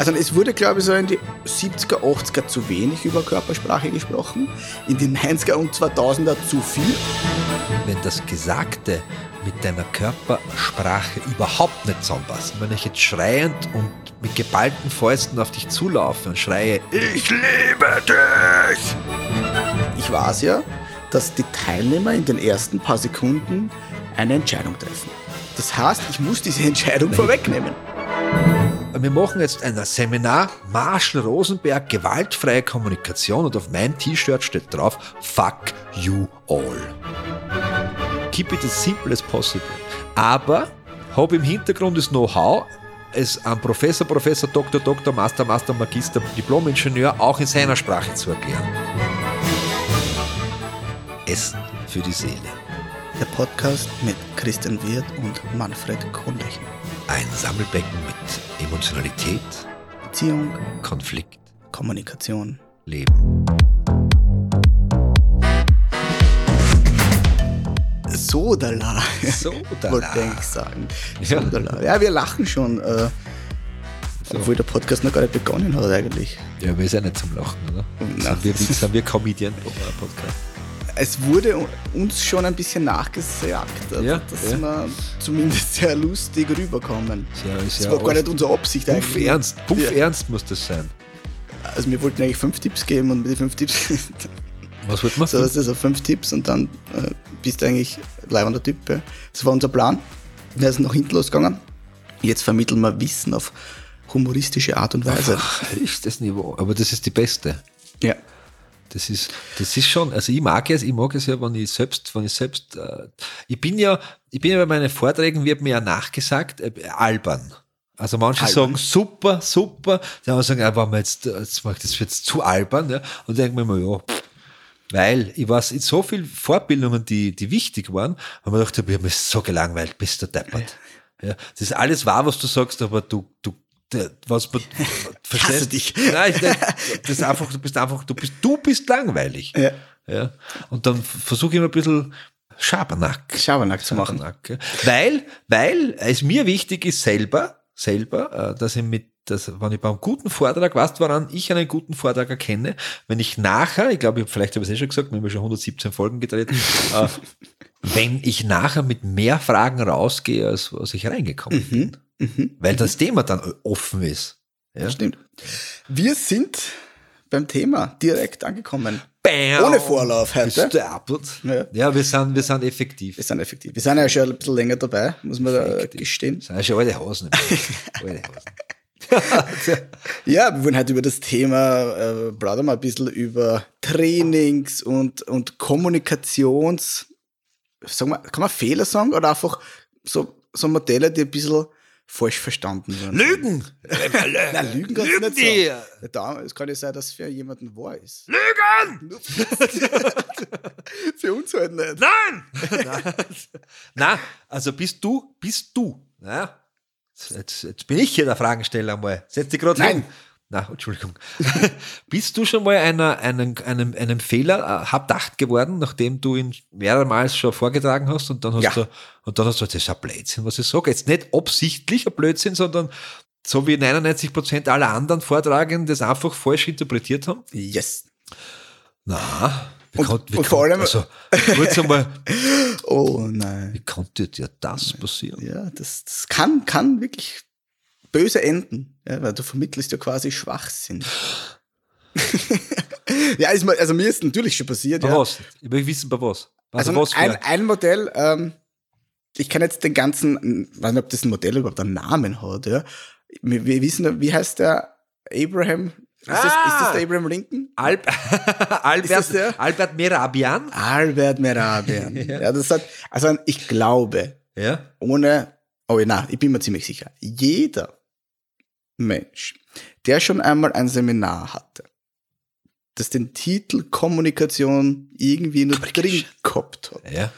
Also es wurde, glaube ich, so in die 70er, 80er zu wenig über Körpersprache gesprochen, in die 90er und 2000er zu viel. Wenn das Gesagte mit deiner Körpersprache überhaupt nicht zusammenpasst, wenn ich jetzt schreiend und mit geballten Fäusten auf dich zulaufe und schreie, ich liebe dich! Ich weiß ja, dass die Teilnehmer in den ersten paar Sekunden eine Entscheidung treffen. Das heißt, ich muss diese Entscheidung vorwegnehmen. Wir machen jetzt ein Seminar Marshall Rosenberg gewaltfreie Kommunikation und auf mein T-Shirt steht drauf Fuck you all. Keep it as simple as possible. Aber habe im Hintergrund das Know-how, es an Professor, Professor, Doktor, Doktor, Master, Master, Magister, Diplom-Ingenieur auch in seiner Sprache zu erklären. Essen für die Seele. Der Podcast mit Christian Wirth und Manfred Kronlechner. Ein Sammelbecken mit Emotionalität, Beziehung, Konflikt, Kommunikation. Leben. Sodala. Sodala. Wollte ich sagen. Sodala. Ja, wir lachen schon. Äh, Obwohl der Podcast noch gar nicht begonnen hat eigentlich. Ja, wir sind ja nicht zum Lachen, oder? Na. Sind wir, sind wir Comedian Podcast? Es wurde uns schon ein bisschen nachgesagt, also, Ja, dass ja. wir zumindest sehr lustig rüberkommen. Ja, ist Das war gar nicht unsere Absicht Puff eigentlich. ernst, puff Ja. ernst muss das sein. Also wir wollten eigentlich fünf Tipps geben und mit den fünf Tipps, Was wollte man? so das ist so fünf Tipps und dann äh, bist du eigentlich leibender Typ. Ja. Das war unser Plan. Wir sind nach hinten losgegangen. Jetzt vermitteln wir Wissen auf humoristische Art und Weise. Ach, ist das Niveau. Aber das ist die beste. Ja. Das ist, das ist schon, also ich mag es, ich mag es ja, wenn ich selbst, wenn ich selbst, äh, ich bin ja, ich bin ja bei meinen Vorträgen, wird mir ja nachgesagt, äh, albern. Also manche Albern. sagen super, super, die anderen sagen, ja, man jetzt, äh, jetzt macht das wird zu albern, ja, und denke mir immer, ja, pff, weil ich weiß, in so viel Fortbildungen, die, die wichtig waren, haben wir gedacht, ich habe mich so gelangweilt, bist du deppert. Ja, das ist alles wahr, was du sagst, aber du, du, was man verstehst. dich. Nein, ich, das ist einfach, du bist einfach, du bist, du bist langweilig. Ja. Ja. Und dann versuche ich immer ein bisschen Schabernack. Schabernack zu machen. Schabernack, ja. Weil, weil es mir wichtig ist selber, selber, äh, dass ich mit, dass, wenn ich beim guten Vortrag, weißt du, woran ich einen guten Vortrag erkenne, wenn ich nachher, ich glaube, ich- vielleicht habe ich es eh schon gesagt, wir haben ja schon 117 Folgen gedreht, äh, wenn ich nachher mit mehr Fragen rausgehe, als was ich reingekommen bin. Weil das Thema dann offen ist. Ja? Stimmt. Wir sind beim Thema direkt angekommen. Bam! Ohne Vorlauf heute. Ja. Ja, wir sind, wir sind effektiv. Wir sind effektiv. Wir sind ja schon ein bisschen länger dabei, muss man da Effektiv. gestehen. Das sind schon alte Hosen. alte Hosen. Ja, wir wollen heute über das Thema, äh, plaudern mal ein bisschen über Trainings und, und Kommunikations, sagen wir, kann man Fehler sagen oder einfach so, so Modelle, die ein bisschen falsch verstanden werden. Lügen! Nein, Lügen kannst du Lügen nicht sagen. Da, es kann ja sein, dass für jemanden wahr ist. Lügen! für uns halt nicht. Nein! Na, also bist du, bist du, ja? Jetzt, jetzt bin ich hier der Fragensteller mal. Setz dich gerade Nein. hin. Na, Entschuldigung. bist du schon mal einer, einem, einem, einem Fehler äh, habdacht geworden, nachdem du ihn mehrmals schon vorgetragen hast und dann hast Ja. du, und dann hast du, das ist ein Blödsinn, was ich sage. Jetzt nicht absichtlich ein Blödsinn, sondern so wie 99 Prozent aller anderen Vortragenden das einfach falsch interpretiert haben. Yes. Na, wie Und- wie und vor allem- also, kurz einmal, Oh nein. wie konnte dir das passieren? Ja, das, das kann, kann wirklich böse enden, ja, weil du vermittelst ja quasi Schwachsinn. ja, ist mal, also mir ist natürlich schon passiert. Bei Ja. was? Ich will wissen, bei was. Also, Also was ein, ein Modell, ähm, ich kann jetzt den ganzen, ich weiß nicht, ob das ein Modell überhaupt einen Namen hat, ja. Wir, wir wissen, wie heißt der Abraham? Ist, das, ist das der Abraham Lincoln? Alb Albert? Albert Merabian? Albert Merabian. ja. das hat, also ich glaube, Ja. ohne, oh ja, na, ich bin mir ziemlich sicher, jeder Mensch, der schon einmal ein Seminar hatte, das den Titel Kommunikation irgendwie nur drin gehabt hat, ja.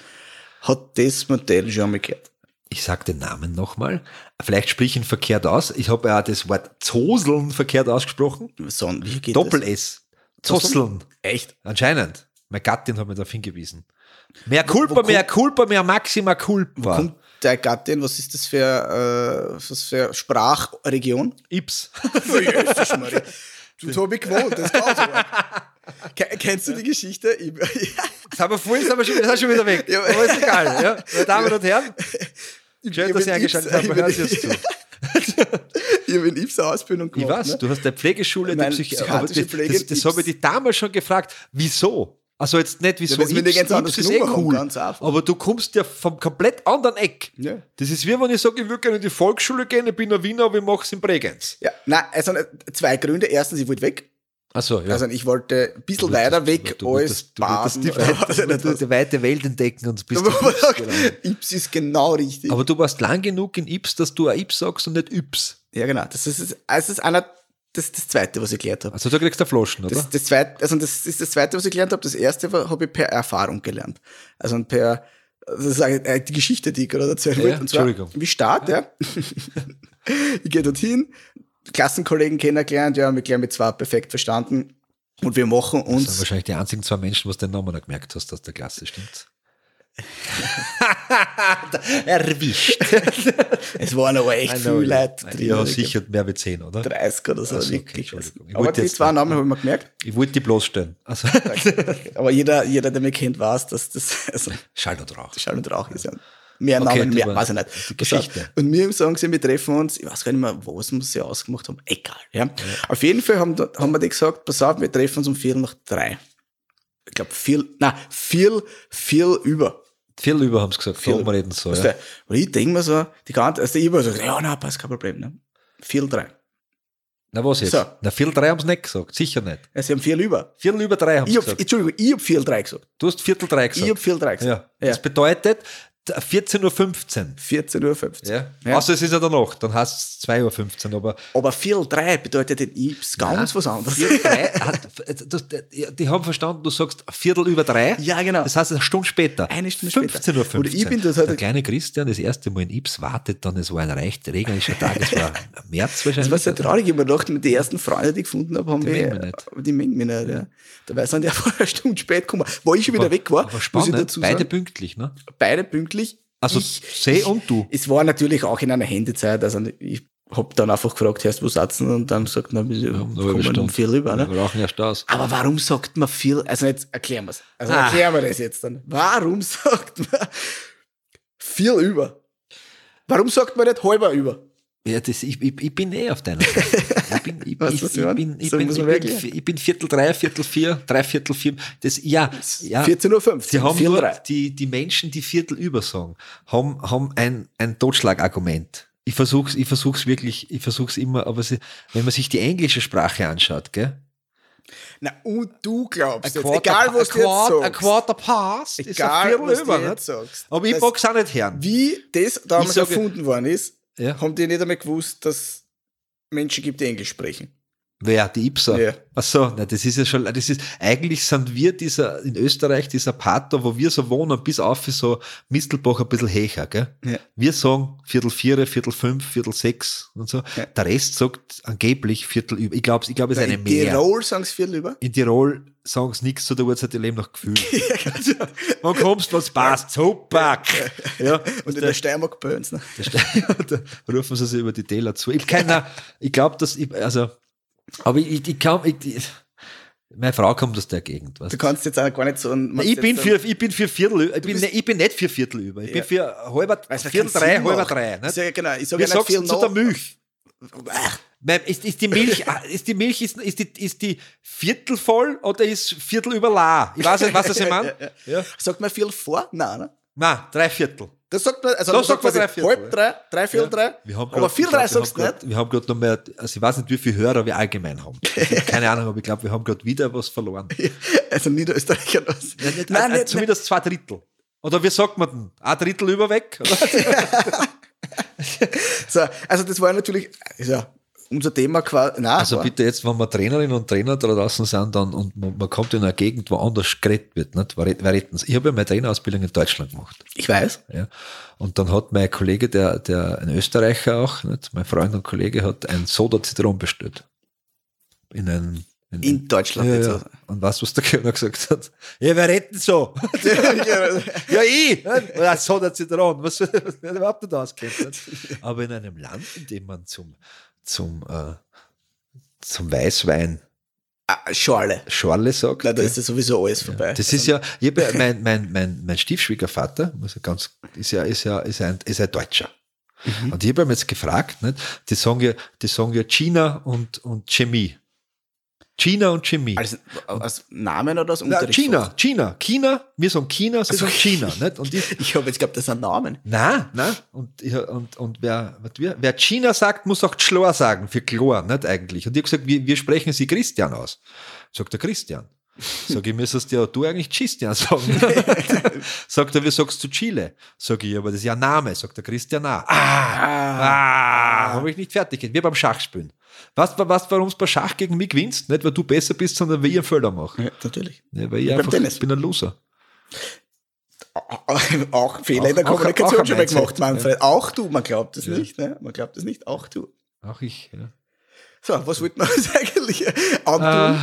hat das Modell schon mal gehört. Ich sag den Namen nochmal. Vielleicht sprich ich ihn verkehrt aus. Ich habe ja das Wort Zoseln verkehrt ausgesprochen. So, wie geht Doppel-S. Zosseln. das? Echt? Anscheinend. Meine Gattin hat mir darauf hingewiesen. Mehr Culpa, mehr Culpa, mehr Maxima Culpa. Deine Gattin, was ist das für, äh, was für Sprachregion? Ips. Habe ich gewohnt, das kann Kennst du die Geschichte? Ich, Das haben wir vorhin, das schon, das ist schon wieder weg. Aber ist egal. Ja. Meine Damen und Herren, ich, schön, dass Sie eingeschaltet haben. Hören Sie uns zu. Ich habe in Ibs Ausbildung Ich gemacht. weiß, ne? du hast eine Pflegeschule, Psychi aber psychiatrische das, Pflege das, das habe ich dich damals schon gefragt. Wieso? Also jetzt nicht, wieso Ja, ganz anders Ips ist eh haben, cool. einfach. Aber du kommst ja vom komplett anderen Eck. Ja. Das ist wie wenn ich sage, ich würde gerne in die Volksschule gehen, ich bin ein Wiener, aber ich mache es in Bregenz. Ja, nein, also äh, zwei Gründe. Erstens, ich wollte weg. Achso, ja. Also ich wollte ein bisschen weiter weg du als du Baden. nicht du die weite Welt entdecken und bist man Ips ist genau richtig. Aber du warst lang genug in Ips, dass du ein Ips sagst und nicht Yps. ja, genau. Das ist, also das ist einer, das ist das Zweite, was ich gelernt habe. Also da kriegst du Flaschen, oder? Das, das, zweite, also das ist das Zweite, was ich gelernt habe. Das Erste habe ich per Erfahrung gelernt. Also per, das ist eigentlich die Geschichte, die ich gerade erzählen Ja, wollte. Und zwar, Entschuldigung. wie Start, ja. ich gehe dorthin, Klassenkollegen kennengelernt, ja, mich gleich mit zwei perfekt verstanden. Und wir machen Das sind uns, wahrscheinlich die einzigen zwei Menschen, was den Namen noch gemerkt hast aus der Klasse, stimmt's? Erwischt. es waren aber echt viele Leute drin. Ja, Ich sicher mehr wie zehn, oder? glaub, 30 oder so, Ach so, okay, wirklich. Ich aber die zwei Namen habe ich mir gemerkt. Ich wollte die bloßstellen. Also, Aber jeder, jeder, der mich kennt, weiß, dass das, also, Schall und Rauch. Schall und Rauch ist ja. Mehr Okay, Namen, mehr, war- weiß ich nicht. die Geschichte. Und mir sagen sie, wir treffen uns, ich weiß gar nicht mehr, was wir sie ausgemacht haben. Egal, ja. Auf jeden Fall haben, haben wir die gesagt, pass auf, wir treffen uns um vier nach drei. Ich glaube, viel, na, viel, viel über. Viel über haben sie gesagt, Viel. viel reden so. Weißt Ja. Und ich denke mir so, die ganze, also ich immer so, ja, na, passt, kein Problem, ne. Viel drei. Na was jetzt? So. Na, viel drei haben sie nicht gesagt, sicher nicht. Ja, sie haben viel über. Viertel über drei haben Ich sie gesagt. Entschuldigung, ich hab viel drei gesagt. Du hast Viertel drei Ich gesagt. hab viel drei gesagt. ja. Das bedeutet 14.15 Uhr. 14.15 Uhr. Ja. Ja. Außer es ist ja danach, dann heißt es 2.15 Uhr, aber Aber viel drei bedeutet in Ips ganz was anderes. Viertel drei hat, das, die, die haben verstanden, du sagst Viertel über drei. Ja, genau. Das heißt eine Stunde später. Eine Stunde später. 15 Uhr. Oder ich bin das halt- Der kleine Christian, das erste Mal in Ips wartet, dann es war ein recht regnerischer Tag, es war im März wahrscheinlich. Das war sehr traurig. Ich hab mir gedacht, mit die ersten Freunde, die ich gefunden habe, haben Die wir, mengen nicht. die mengen mich nicht. Ja. Dabei sind die einfach eine Stunde spät gekommen. Wo ich schon wieder weg war, aber muss spannend, ich dazu sagen. beide pünktlich, ne? beide pünktlich. Also ich, See und du. Es war natürlich auch in einer Händezeit. Also ich hab dann einfach gefragt, hast wo sitzen? Und dann gesagt, na, wir kommen um viel rüber. Wir Ne? brauchen erst aus. Aber warum sagt man viel? Also jetzt erklären wir's. Also Ah. erklären wir das jetzt dann. Warum sagt man viel über? Warum sagt man nicht halber über? Ja, das, ich, ich, ich bin eh auf deiner Seite. Ich bin, ich, was bin, ich, So bin, ich, bin, ich bin Viertel drei, Viertel vier, drei Viertel vier. Das, ja, ja. 14.15 Uhr. Sie haben viel nur, drei. die, die Menschen, die Viertel über sagen, haben, haben ein, ein Totschlagargument. Ich versuch's, ich versuch's wirklich, ich versuch's immer, aber sie, wenn man sich die englische Sprache anschaut, gell? Na, und du glaubst jetzt, Quarter- egal was du jetzt sagst. quarter past, ist ein Egal, Viertel was über, du jetzt sagst. Aber ich Das- mag's auch nicht hören. Wie das damals erfunden worden ist, Ja. haben die nicht einmal gewusst, dass Menschen gibt, die Englisch sprechen. Wer? Die Ipser? Ja. Ach so, na, das ist ja schon, das ist, eigentlich sind wir dieser, in Österreich, dieser Part da, wo wir so wohnen, bis auf so Mistelbach ein bisschen höher, gell? Ja. Wir sagen Viertel vier, Viertel fünf, Viertel sechs und so. Ja. Der Rest sagt angeblich Viertel über. Ich glaube, ich glaube, es ist eine In mehr. Tirol sagen sie viel über. In Tirol sagen sie nichts zu der Uhrzeit, die leben nach Gefühl. Wann kommst du, was passt? Super! Ja, Und in der Steiermark Böns. Ne? da ste- da rufen sie sich über die Täler zu. Ich keine, ich glaube, dass ich, also, aber ich, ich kann, ich, ich, meine Frau kommt aus der Gegend, weißt Du kannst jetzt auch gar nicht so ein. ich bin für, ich bin für Viertel, ich bin, ne- ich bin nicht für Viertel über. Ich Ja. bin für halber, ja Viertel drei, halber drei. Ich Nicht? sag, genau, ich sage Wie ja nicht sagst viel du zu der. Milch? Ist, ist die Milch, ist die Milch, ist, ist, die, ist die Viertel voll oder ist Viertel über la? Ich weiß nicht, was das ich meine. Ja. Sagt man viel vor? Nein, ne? Nein, drei Viertel. Das sagt man, also Da man sagt man quasi drei Viertel, halb drei, drei Viertel drei. Wir haben aber glaub, drei sagst du nicht. Wir haben gerade noch mehr, also ich weiß nicht, wie viele Hörer wir allgemein haben. Keine Ahnung, aber ich glaube, wir haben gerade wieder was verloren. Also Niederösterreicher das. Ja, nicht, Nein, äh, nicht, zumindest zwei Drittel. Oder wie sagt man denn? Ein Drittel über weg? So, also das war natürlich, ja unser Thema quasi. Nein, Also war, bitte jetzt, wenn wir Trainerinnen und Trainer da draußen sind dann, und man, man kommt in eine Gegend, wo anders geredet wird, nicht? wer, wer redet Ich habe ja meine Trainerausbildung in Deutschland gemacht. ich weiß. Ja. Und dann hat mein Kollege, der, der ein Österreicher auch, nicht? mein Freund und Kollege, hat ein Soda Zitron bestellt. In einem, In Deutschland Ja, ja. so. Und weißt du, was der Kellner gesagt hat? Ja, wer redet denn so? ja, ich! Ja, so der Zitron. Was was überhaupt nicht auskennt. Aber in einem Land, in dem man zum, zum, äh, zum Weißwein Ah, Schorle. Schorle sagt, Na, da ist ja sowieso alles vorbei. das ist ja, ich hab ja mein, mein, mein, mein Stiefschwiegervater, muss ich ganz, ist ja, ist ja, ist ein, ist ein Deutscher. Mhm. Und ich habe ihn jetzt gefragt, nicht? die sagen ja, die sagen ja China und, und Chemie. China und Chemie. als, als Namen oder als Na, Unterricht? China, China, China, wir sagen China, sie sagen China, nicht? Und ich, Ich habe jetzt geglaubt, das sind Namen. na, na, und, und, und wer, wir, wer China sagt, muss auch Chlor sagen, für Chlor, nicht eigentlich. Und ich habe gesagt, wie, wie sprechen Sie Christian aus? Sagt der Christian. Sag ich, müsstest ja du eigentlich Christian sagen. Sagt er, wie sagst du Chile? Sag ich, aber das ist ja ein Name. Sagt der Christian auch. Ah, ah, habe ich nicht fertig. Wir beim Schachspielen. Weißt du, was, warum du bei Schach gegen mich gewinnst? Nicht, weil du besser bist, sondern weil ich einen Fehler mache. Ja, natürlich. Ja, weil ich beim einfach, ich bin ein Loser. Auch Fehler in der Auch- auch- Kommunikation auch ein schon mal gemacht, Manfred. Auch du, man glaubt es Ja. nicht. Ne? Man glaubt es nicht, auch du. Auch ich, ja. So, was wollten wir uns eigentlich antun? Äh,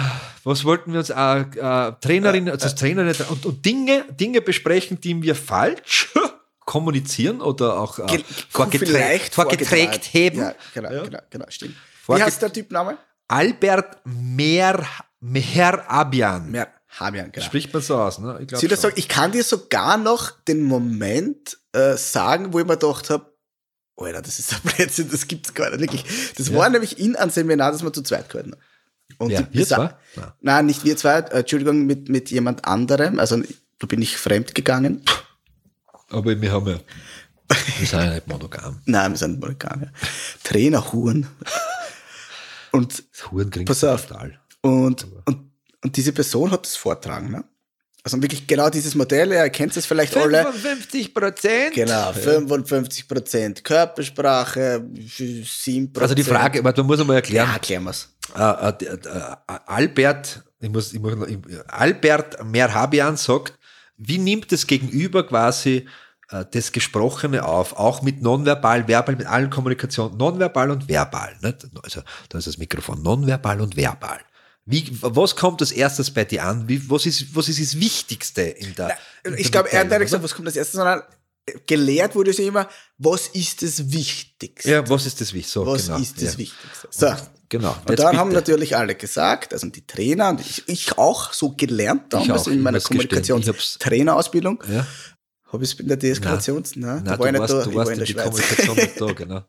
was wollten wir uns? Äh, äh, Trainerin, also als Trainerin und, und Dinge, Dinge besprechen, die wir falsch kommunizieren oder auch äh, Ge- vorgeträ vielleicht vorgeträgt vorgetragen. haben. Ja, genau, Ja. genau, genau, stimmt. Wie heißt der Typname? Albert Mer, Mehrabian. Mehr Hamian, genau. Spricht man so aus, ne? Ich glaub sagen, ich kann dir sogar noch den Moment äh, sagen, wo ich mir gedacht habe, Alter, das ist ein Blödsinn, das gibt's gar nicht, wirklich. Das Ja. war nämlich in einem Seminar, das wir zu zweit haben. Und die Wir zwei? Nein. Nein, nicht wir zwei, äh, Entschuldigung, mit, mit jemand anderem, also da bin ich fremd gegangen. Aber wir haben ja, wir sind ja nicht monogam. Nein, wir sind monogam, ja. Trainerhuren. Und Das Huren klingt Pass auf. total. Und, und, und diese Person hat das vortragen. Ne? Also wirklich genau dieses Modell, ihr kennt es vielleicht alle. 55 Prozent. Genau, 55 Prozent Körpersprache, 7 Also die Frage, da muss man mal erklären, Ja, erklären wir's. äh, äh, äh, äh, Albert, ich muss, ich muss, Albert Merhabian sagt, wie nimmt das Gegenüber quasi das Gesprochene auf, auch mit nonverbal, verbal, mit allen Kommunikationen, nonverbal und verbal. Nicht? Also da ist das Mikrofon nonverbal und verbal. Wie, was kommt als erstes bei dir an? Wie, was, ist, was ist das Wichtigste in der in Ich glaube, er hat nicht gesagt, was kommt als erstes, sondern gelehrt wurde es ja immer, was ist das Wichtigste? Ja, was ist das Wichtigste? So, was genau, ist das ja. Wichtigste? So. Genau. Und dann haben bitte. natürlich alle gesagt, also die Trainer und ich, ich auch so gelernt damals in meiner Kommunikationstrainerausbildung. Ja. Habe ich es in der Deeskalations? Nein, Nein, da war ich du nicht warst, da, du war warst in in der die. Kommunikation nicht da, genau.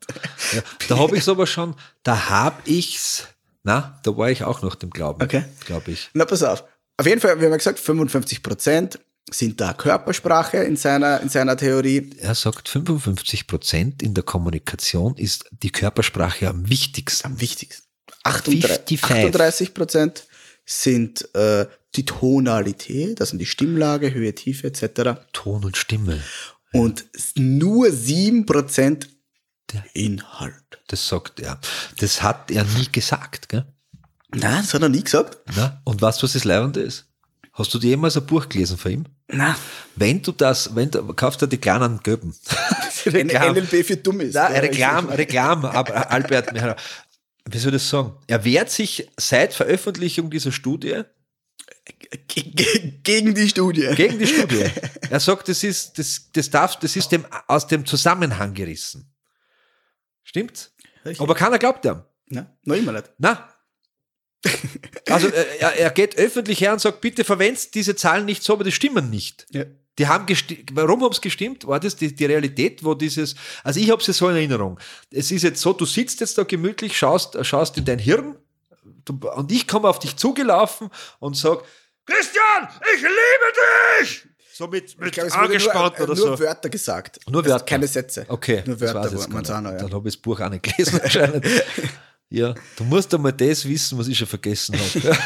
Ja, da habe ich es aber schon, da habe ich's, na, da war ich auch noch dem Glauben, Okay. glaube ich. Na, pass auf. Auf jeden Fall, wir haben ja gesagt, 55 Prozent sind da Körpersprache in seiner, in seiner Theorie. Er sagt, 55 Prozent in der Kommunikation ist die Körpersprache am wichtigsten. Am wichtigsten. 38 55. 38 Prozent sind äh, die Tonalität, also die Stimmlage, Höhe, Tiefe etc. Ton und Stimme. Und nur 7 Prozent der Inhalt. Das sagt er. Das hat er nie gesagt, gell? Nein, das hat er nie gesagt. Na? Und weißt du, was das Leibende ist? Hast du dir jemals ein Buch gelesen von ihm? Nein. Wenn du das, wenn du, kaufst du die kleinen Göben. Ein NLP für. Nein, Ja, Reklam, Reklam, Albert, wie soll ich das sagen? Er wehrt sich seit Veröffentlichung dieser Studie Ge- ge- Gegen die Studie. gegen die Studie. Er sagt, das ist, das, das darf, das ist dem, aus dem Zusammenhang gerissen. Stimmt? Richtig. Aber keiner glaubt ihm. Nein, noch immer nicht. Na. Also äh, er, er geht öffentlich her und sagt, bitte verwendet diese Zahlen nicht so, aber die stimmen nicht. Ja. Die haben gestimmt. Warum haben es gestimmt? War das die, die Realität, wo dieses, also ich habe es so in Erinnerung. Es ist jetzt so, du sitzt jetzt da gemütlich, schaust, schaust in dein Hirn du, und ich komme auf dich zugelaufen und sag, Christian, ich liebe dich! So mit, mit wurde angespannt nur, oder nur so. Wörter gesagt. Nur Also Wörter. Keine Sätze. Okay, Nur das Wörter, wo jetzt man gar sagen, nicht. ja. Dann habe ich das Buch auch nicht gelesen anscheinend. ja, du musst einmal das wissen, was ich schon vergessen habe.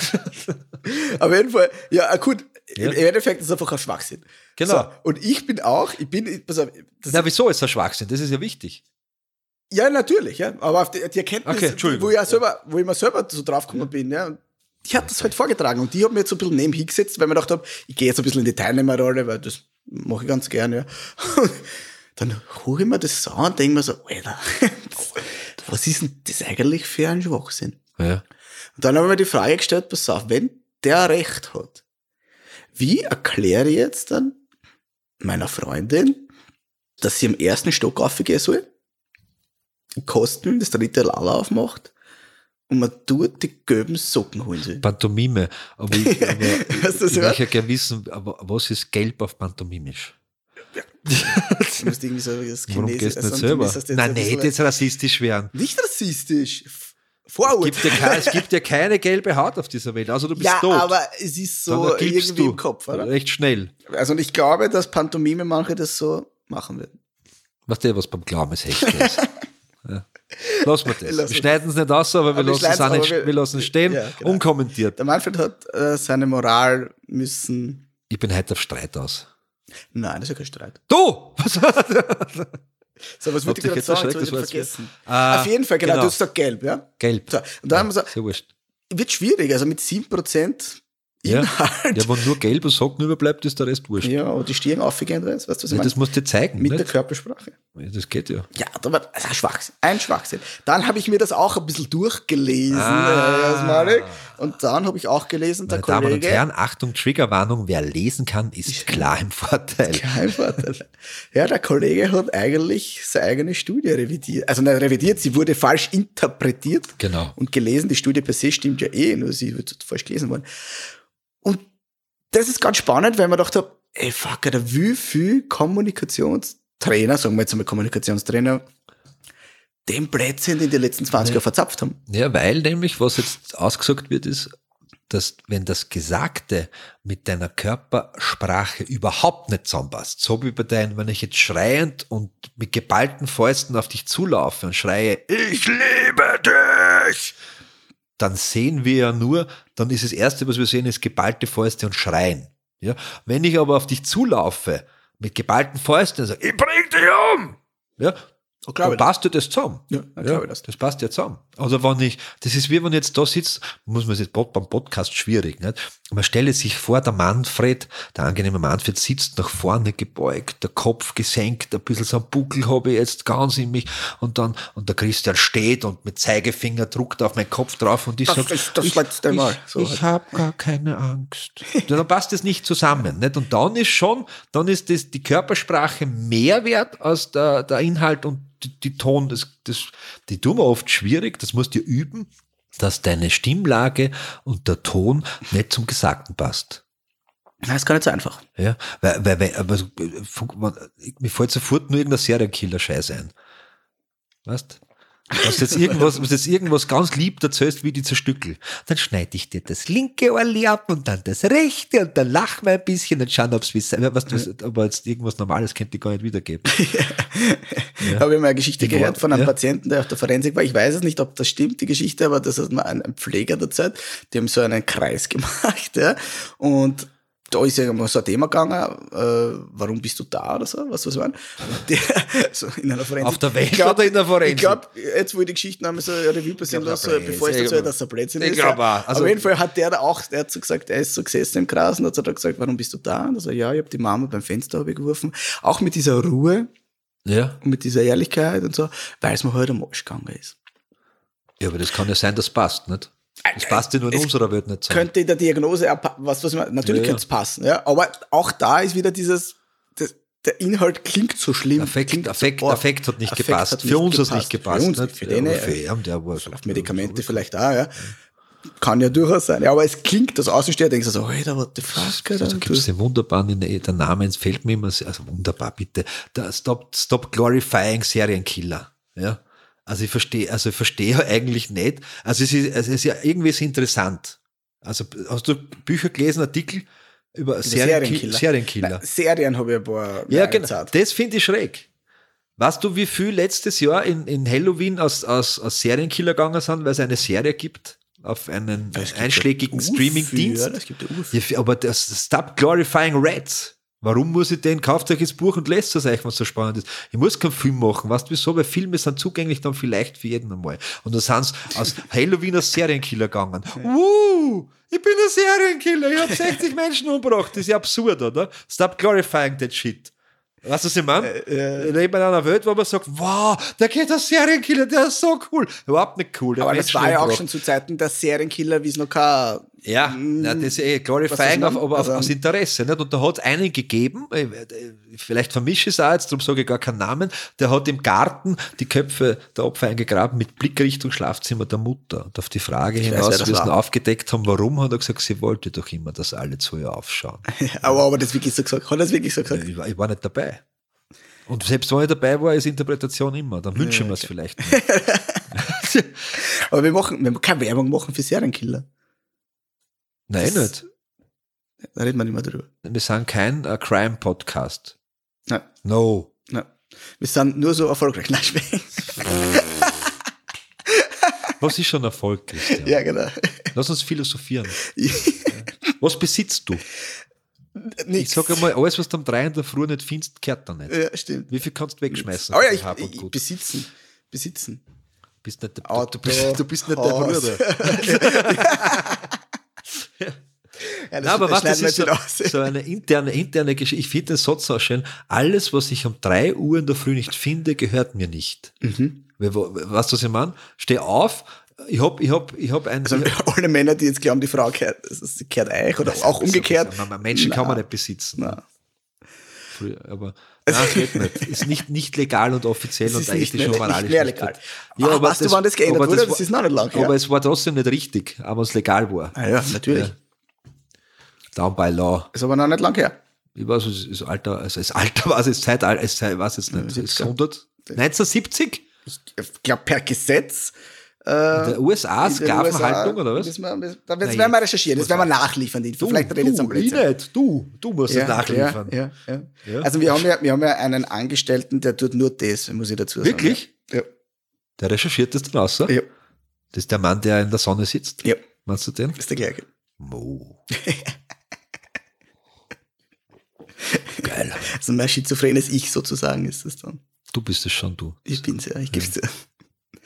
Auf jeden Fall, ja, äh, gut. Ja. Im Endeffekt ist es einfach ein Schwachsinn. Genau. So, und ich bin auch, ich bin, pass auf, Na, wieso ist das Schwachsinn? Das ist ja wichtig. ja, natürlich, ja. Aber auf die, die Erkenntnis, Okay, wo ich, ja selber, wo ich mir selber so drauf gekommen bin, ja. und Ich habe das halt vorgetragen und die haben mir jetzt so ein bisschen neben hingesetzt, weil ich mir gedacht habe, ich gehe jetzt ein bisschen in die Teilnehmerrolle, weil das mache ich ganz gerne, ja. Und dann hole ich mir das so und denke mir so, Alter, was ist denn das eigentlich für ein Schwachsinn? Ja. Und dann haben wir mir die Frage gestellt, pass auf, wenn der Recht hat, wie erkläre ich jetzt dann meiner Freundin, dass sie im ersten Stock aufgehen soll, Kosten das dritte Lala aufmacht und man tut die gelben Socken holen soll. Pantomime. Aber ich, aber ich möchte ja gerne wissen, aber was ist gelb auf Pantomimisch? Du musst irgendwie so das Warum Chinesisch- gehst du nicht also, selber? Nein, ein nicht jetzt rassistisch werden. Nicht rassistisch. F- Es gibt, ja keine, es gibt ja keine gelbe Haut auf dieser Welt. Also du bist Ja, tot. aber es ist so irgendwie du im Kopf, oder? Recht schnell. Also und ich glaube, dass Pantomime manche das so machen würden. Weißt du, was beim Glauben ist ist? ja. Lassen wir das. Lassen wir schneiden es nicht aus, aber wir Aber wir lassen es auch nicht, wir- wir lassen stehen, Ja, genau. unkommentiert. Der Manfred hat äh, seine Moral müssen. Ich bin heute auf Streit aus. Nein, das ist ja kein Streit. Du! Was? So, was würde ich gerade jetzt sagen? Jetzt ich vergessen. Ah, Auf jeden Fall, genau, genau. du hast gesagt gelb, ja? Gelb. So, und da haben wir so, wird schwierig, also mit 7% Ja. Inhalt. Ja, wenn nur gelb und Socken überbleibt, ist der Rest wurscht. Ja, und die Stirn aufgehen, weißt du, was ich Ja, meine? das musst du dir zeigen. Mit der nicht? Körpersprache. Ja, das geht ja. Ja, war also ein Schwachsinn. Ein Schwachsinn. Dann habe ich mir das auch ein bisschen durchgelesen, Ah. äh. Und dann habe ich auch gelesen, der Meine Damen und Kollege. Herren, Achtung, Triggerwarnung, wer lesen kann, ist klar im Vorteil. Kein Vorteil. Ja, der Kollege hat eigentlich seine eigene Studie revidiert. Also nicht revidiert, sie wurde falsch interpretiert Genau. und gelesen. Die Studie per se stimmt ja eh, nur sie wird falsch gelesen worden. Das ist ganz spannend, weil man dachte, ey, fuck, Alter, wie viel Kommunikationstrainer, sagen wir jetzt einmal Kommunikationstrainer, den Blödsinn in den letzten 20 Jahren verzapft haben. Ja, weil nämlich, was jetzt ausgesagt wird, ist, dass wenn das Gesagte mit deiner Körpersprache überhaupt nicht zusammenpasst, so wie bei deinem, wenn ich jetzt schreiend und mit geballten Fäusten auf dich zulaufe und schreie, ich liebe dich, dann sehen wir ja nur, dann ist das Erste, was wir sehen, ist geballte Fäuste und Schreien. Ja? Wenn ich aber auf dich zulaufe mit geballten Fäusten und sage, ich bring dich um, ja, Oh, glaube dann passt dir das zusammen. Ja, dann glaube ich das. Das passt ja zusammen. Also wenn ich, das ist wie wenn ich jetzt da sitzt, muss man es jetzt beim Podcast schwierig, nicht? Man stelle sich vor, der Manfred, der angenehme Manfred sitzt nach vorne gebeugt, der Kopf gesenkt, ein bisschen so ein Buckel habe ich jetzt ganz in mich und dann, und der Christian steht und mit Zeigefinger druckt auf meinen Kopf drauf und ich Das sage, ist das ich, letzte Mal. ich, So ich halt. habe gar keine Angst. Dann passt das nicht zusammen, nicht? Und dann ist schon, dann ist das, die Körpersprache mehr wert als der, der Inhalt und die, Ton, das, das, die tun wir oft schwierig, das musst du üben, dass deine Stimmlage und der Ton nicht zum Gesagten passt. Das ist gar nicht so einfach. Ja, weil, weil, weil aber, so, fun- man- mir fällt sofort nur irgendein Serienkiller-Scheiß ein. Weißt? Was jetzt irgendwas, was jetzt irgendwas ganz lieb erzählst, wie die zerstückel. Dann schneide ich dir das linke Ohrli ab und dann das rechte und dann lachen wir ein bisschen und schauen, ob's wie was, was, aber jetzt irgendwas Normales könnte ich gar nicht wiedergeben. Ich habe mal eine Geschichte Die gehört von einem ja. Patienten, der auf der Forensik war. Ich weiß es nicht, ob das stimmt, die Geschichte, aber das hat mal ein, ein Pfleger der Zeit. Die haben so einen Kreis gemacht, ja. Und da ist ja mal so ein Thema gegangen, äh, warum bist du da oder so, was was? Der, so in einer Forensik. Auf der Welt Ich glaub- oder in der Forensik? Ich glaube, jetzt wo ich die Geschichten einmal so Revue passieren Ich lasse, bevor ich dazu dass er Blödsinn Ich ist. glaub ja. auch. Also- Auf jeden Fall hat der da auch, der hat so gesagt, er ist so gesessen im Gras und hat so da gesagt, warum bist du da? Und er so, ja, ich habe die Mama beim Fenster ich geworfen. Auch mit dieser Ruhe, Ja. und mit dieser Ehrlichkeit und so, weil es mir heute am Arsch gegangen ist. Ja, aber das kann ja sein, das passt, nicht? Das passt ja nur in Es unserer Welt nicht zusammen. Könnte in der Diagnose, was, was meine, natürlich Ja, ja. könnte es passen, ja, aber auch da ist wieder dieses, das, der Inhalt klingt so schlimm. Affekt, klingt Affekt, so arg. Affekt hat nicht Affekt gepasst. hat für uns hat es nicht gepasst. Für uns, nicht? für den, aber äh, für ihn, der war Auf Medikamente vielleicht auch, ja. Kann ja durchaus sein. Ja, aber es klingt, das Außensteher denkst du so, Alter, what the fuck, Alter. Also gibt es den wunderbaren, der, Name entfällt mir immer, also wunderbar bitte, der Stop, Stop Glorifying Serienkiller. Ja. Also ich verstehe, also ich verstehe ja eigentlich nicht. Also es ist, es ist ja irgendwie ist interessant. Also hast du Bücher gelesen, Artikel über, Serienkiller? Serienkiller. Nein, Serien habe ich ein paar. Ja, genau. Zeit. Das finde ich schräg. Weißt du, wie viel letztes Jahr in, in Halloween aus, aus, aus Serienkiller gegangen sind, weil es eine Serie gibt auf einen einschlägigen Streaming-Dienst? Ja, das gibt. Ja, aber das Stop Glorifying Rats. Warum muss ich den? Kauft euch das Buch und lest es euch, was so spannend ist. Ich muss keinen Film machen. Weißt du wieso? Weil Filme sind zugänglich dann vielleicht für jeden einmal. Und dann sind sie aus Halloween als Serienkiller gegangen. Uh, ich bin ein Serienkiller. Ich habe 60 Menschen umgebracht. Das ist ja absurd, oder? Stop glorifying that shit. Weißt du, was ich meine? Äh, Leben in einer Welt, wo man sagt, wow, da geht der Serienkiller, der ist so cool. Überhaupt nicht cool. Aber das war ja auch schon zu Zeiten der Serienkiller, wie es noch kein. Ja, Mm, na, das ist eh Glorifying, auf, aber Also- aus Interesse. Nicht? Und da hat es einen gegeben, äh, äh, vielleicht vermische ich es auch jetzt, darum sage ich gar keinen Namen, der hat im Garten die Köpfe der Opfer eingegraben mit Blick Richtung Schlafzimmer der Mutter. Und auf die Frage weiß, hinaus, wie sie ihn aufgedeckt haben, warum, hat er gesagt, sie wollte doch immer, dass alle zu ihr aufschauen. Aber, aber das wirklich so gesagt. Hat er das wirklich so gesagt? Ich war, ich war nicht dabei. Und selbst wenn ich dabei war, ist Interpretation immer. Dann wünschen wir es vielleicht. Aber wir machen, wir keine Werbung machen für Serienkiller. Nein, Das- nicht. Da reden wir nicht mehr drüber. Wir sind kein äh, Crime-Podcast. Nein, No. nein. Wir sind nur so erfolgreich. Nein. Was ist schon Erfolg, Christian? Ja, genau. Lass uns philosophieren. Was besitzt du? Ich Nichts. sag einmal, alles, was du um drei in der Früh nicht findest, kehrt da nicht. Ja, stimmt. Wie viel kannst du wegschmeißen? Oh ja, ich, ich, Gut? besitzen. Besitzen. bist nicht der, Auto, du, bist, du bist nicht Haus. der Bruder. Ja, das, Nein, aber was, das ist so, so eine interne, interne Geschichte. Ich finde den Satz so schön. Alles, was ich um drei Uhr in der Früh nicht finde, gehört mir nicht. Mhm. Weißt du, was ich meine? Steh auf, ich hab, ich hab, ich hab ein, Also alle Männer, die jetzt glauben, die Frau kehrt, sie kehrt euch oder auch umgekehrt. Man- Menschen kann man Na. nicht besitzen. Na. Früher, aber nein, geht nicht. Ist nicht, nicht legal und offiziell Es und ist nicht mehr, und nicht moralisch. mehr nicht legal. gut. Ja, aber weißt du, wann das geändert wurde? war- Das ist noch nicht lang. Aber es war trotzdem nicht richtig, aber es legal war. Ah ja, natürlich. Ja. Down by law. Ist aber noch nicht lang her. Ich weiß, es ist Alter, also das Alter war es, das Zeitalter, es sei- weiß jetzt nicht, es ist 100, 1970? Ich glaube, per Gesetz. Äh, USA, Sklavenhaltung oder was? Müssen wir, müssen- da Na, werden wir recherchieren, das werden wir nachliefern. Info. Vielleicht redet jetzt am du, Blödsinn. du, du musst es nachliefern. Ja, ja, ja. Ja. Also wir haben ja, wir haben ja einen Angestellten, der tut nur das, muss ich dazu sagen. Wirklich? Ja. Der recherchiert das dann raus? Ja, Das ist der Mann, der in der Sonne sitzt? ja, Meinst du den? ist der gleiche. Mo. Geil. Also mein schizophrenes Ich sozusagen ist es dann. Du bist es schon, du. Ich bin's ja, ich geb's dir.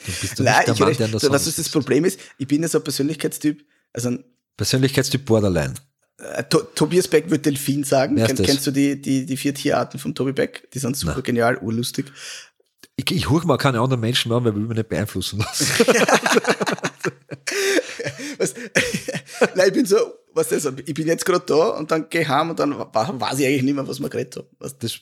Bist du Nein, nicht der Mann, der so, Sonne was das, das. Problem ist, ich bin ja so ein Persönlichkeitstyp, also ein Persönlichkeitstyp Borderline. Äh, To Tobias Beck wird Delfin sagen. Ist Ken, das? kennst du die, die, die vier Tierarten von Tobi Beck? Die sind super Nein. genial, urlustig. Ich, ich hole mal keine anderen Menschen mehr an, weil wir mich nicht beeinflussen lassen. Was, Nein, ich bin so, was das, ich bin jetzt gerade da und dann gehe ich heim und dann weiß ich eigentlich nicht mehr, was wir geredet haben. Was, Das,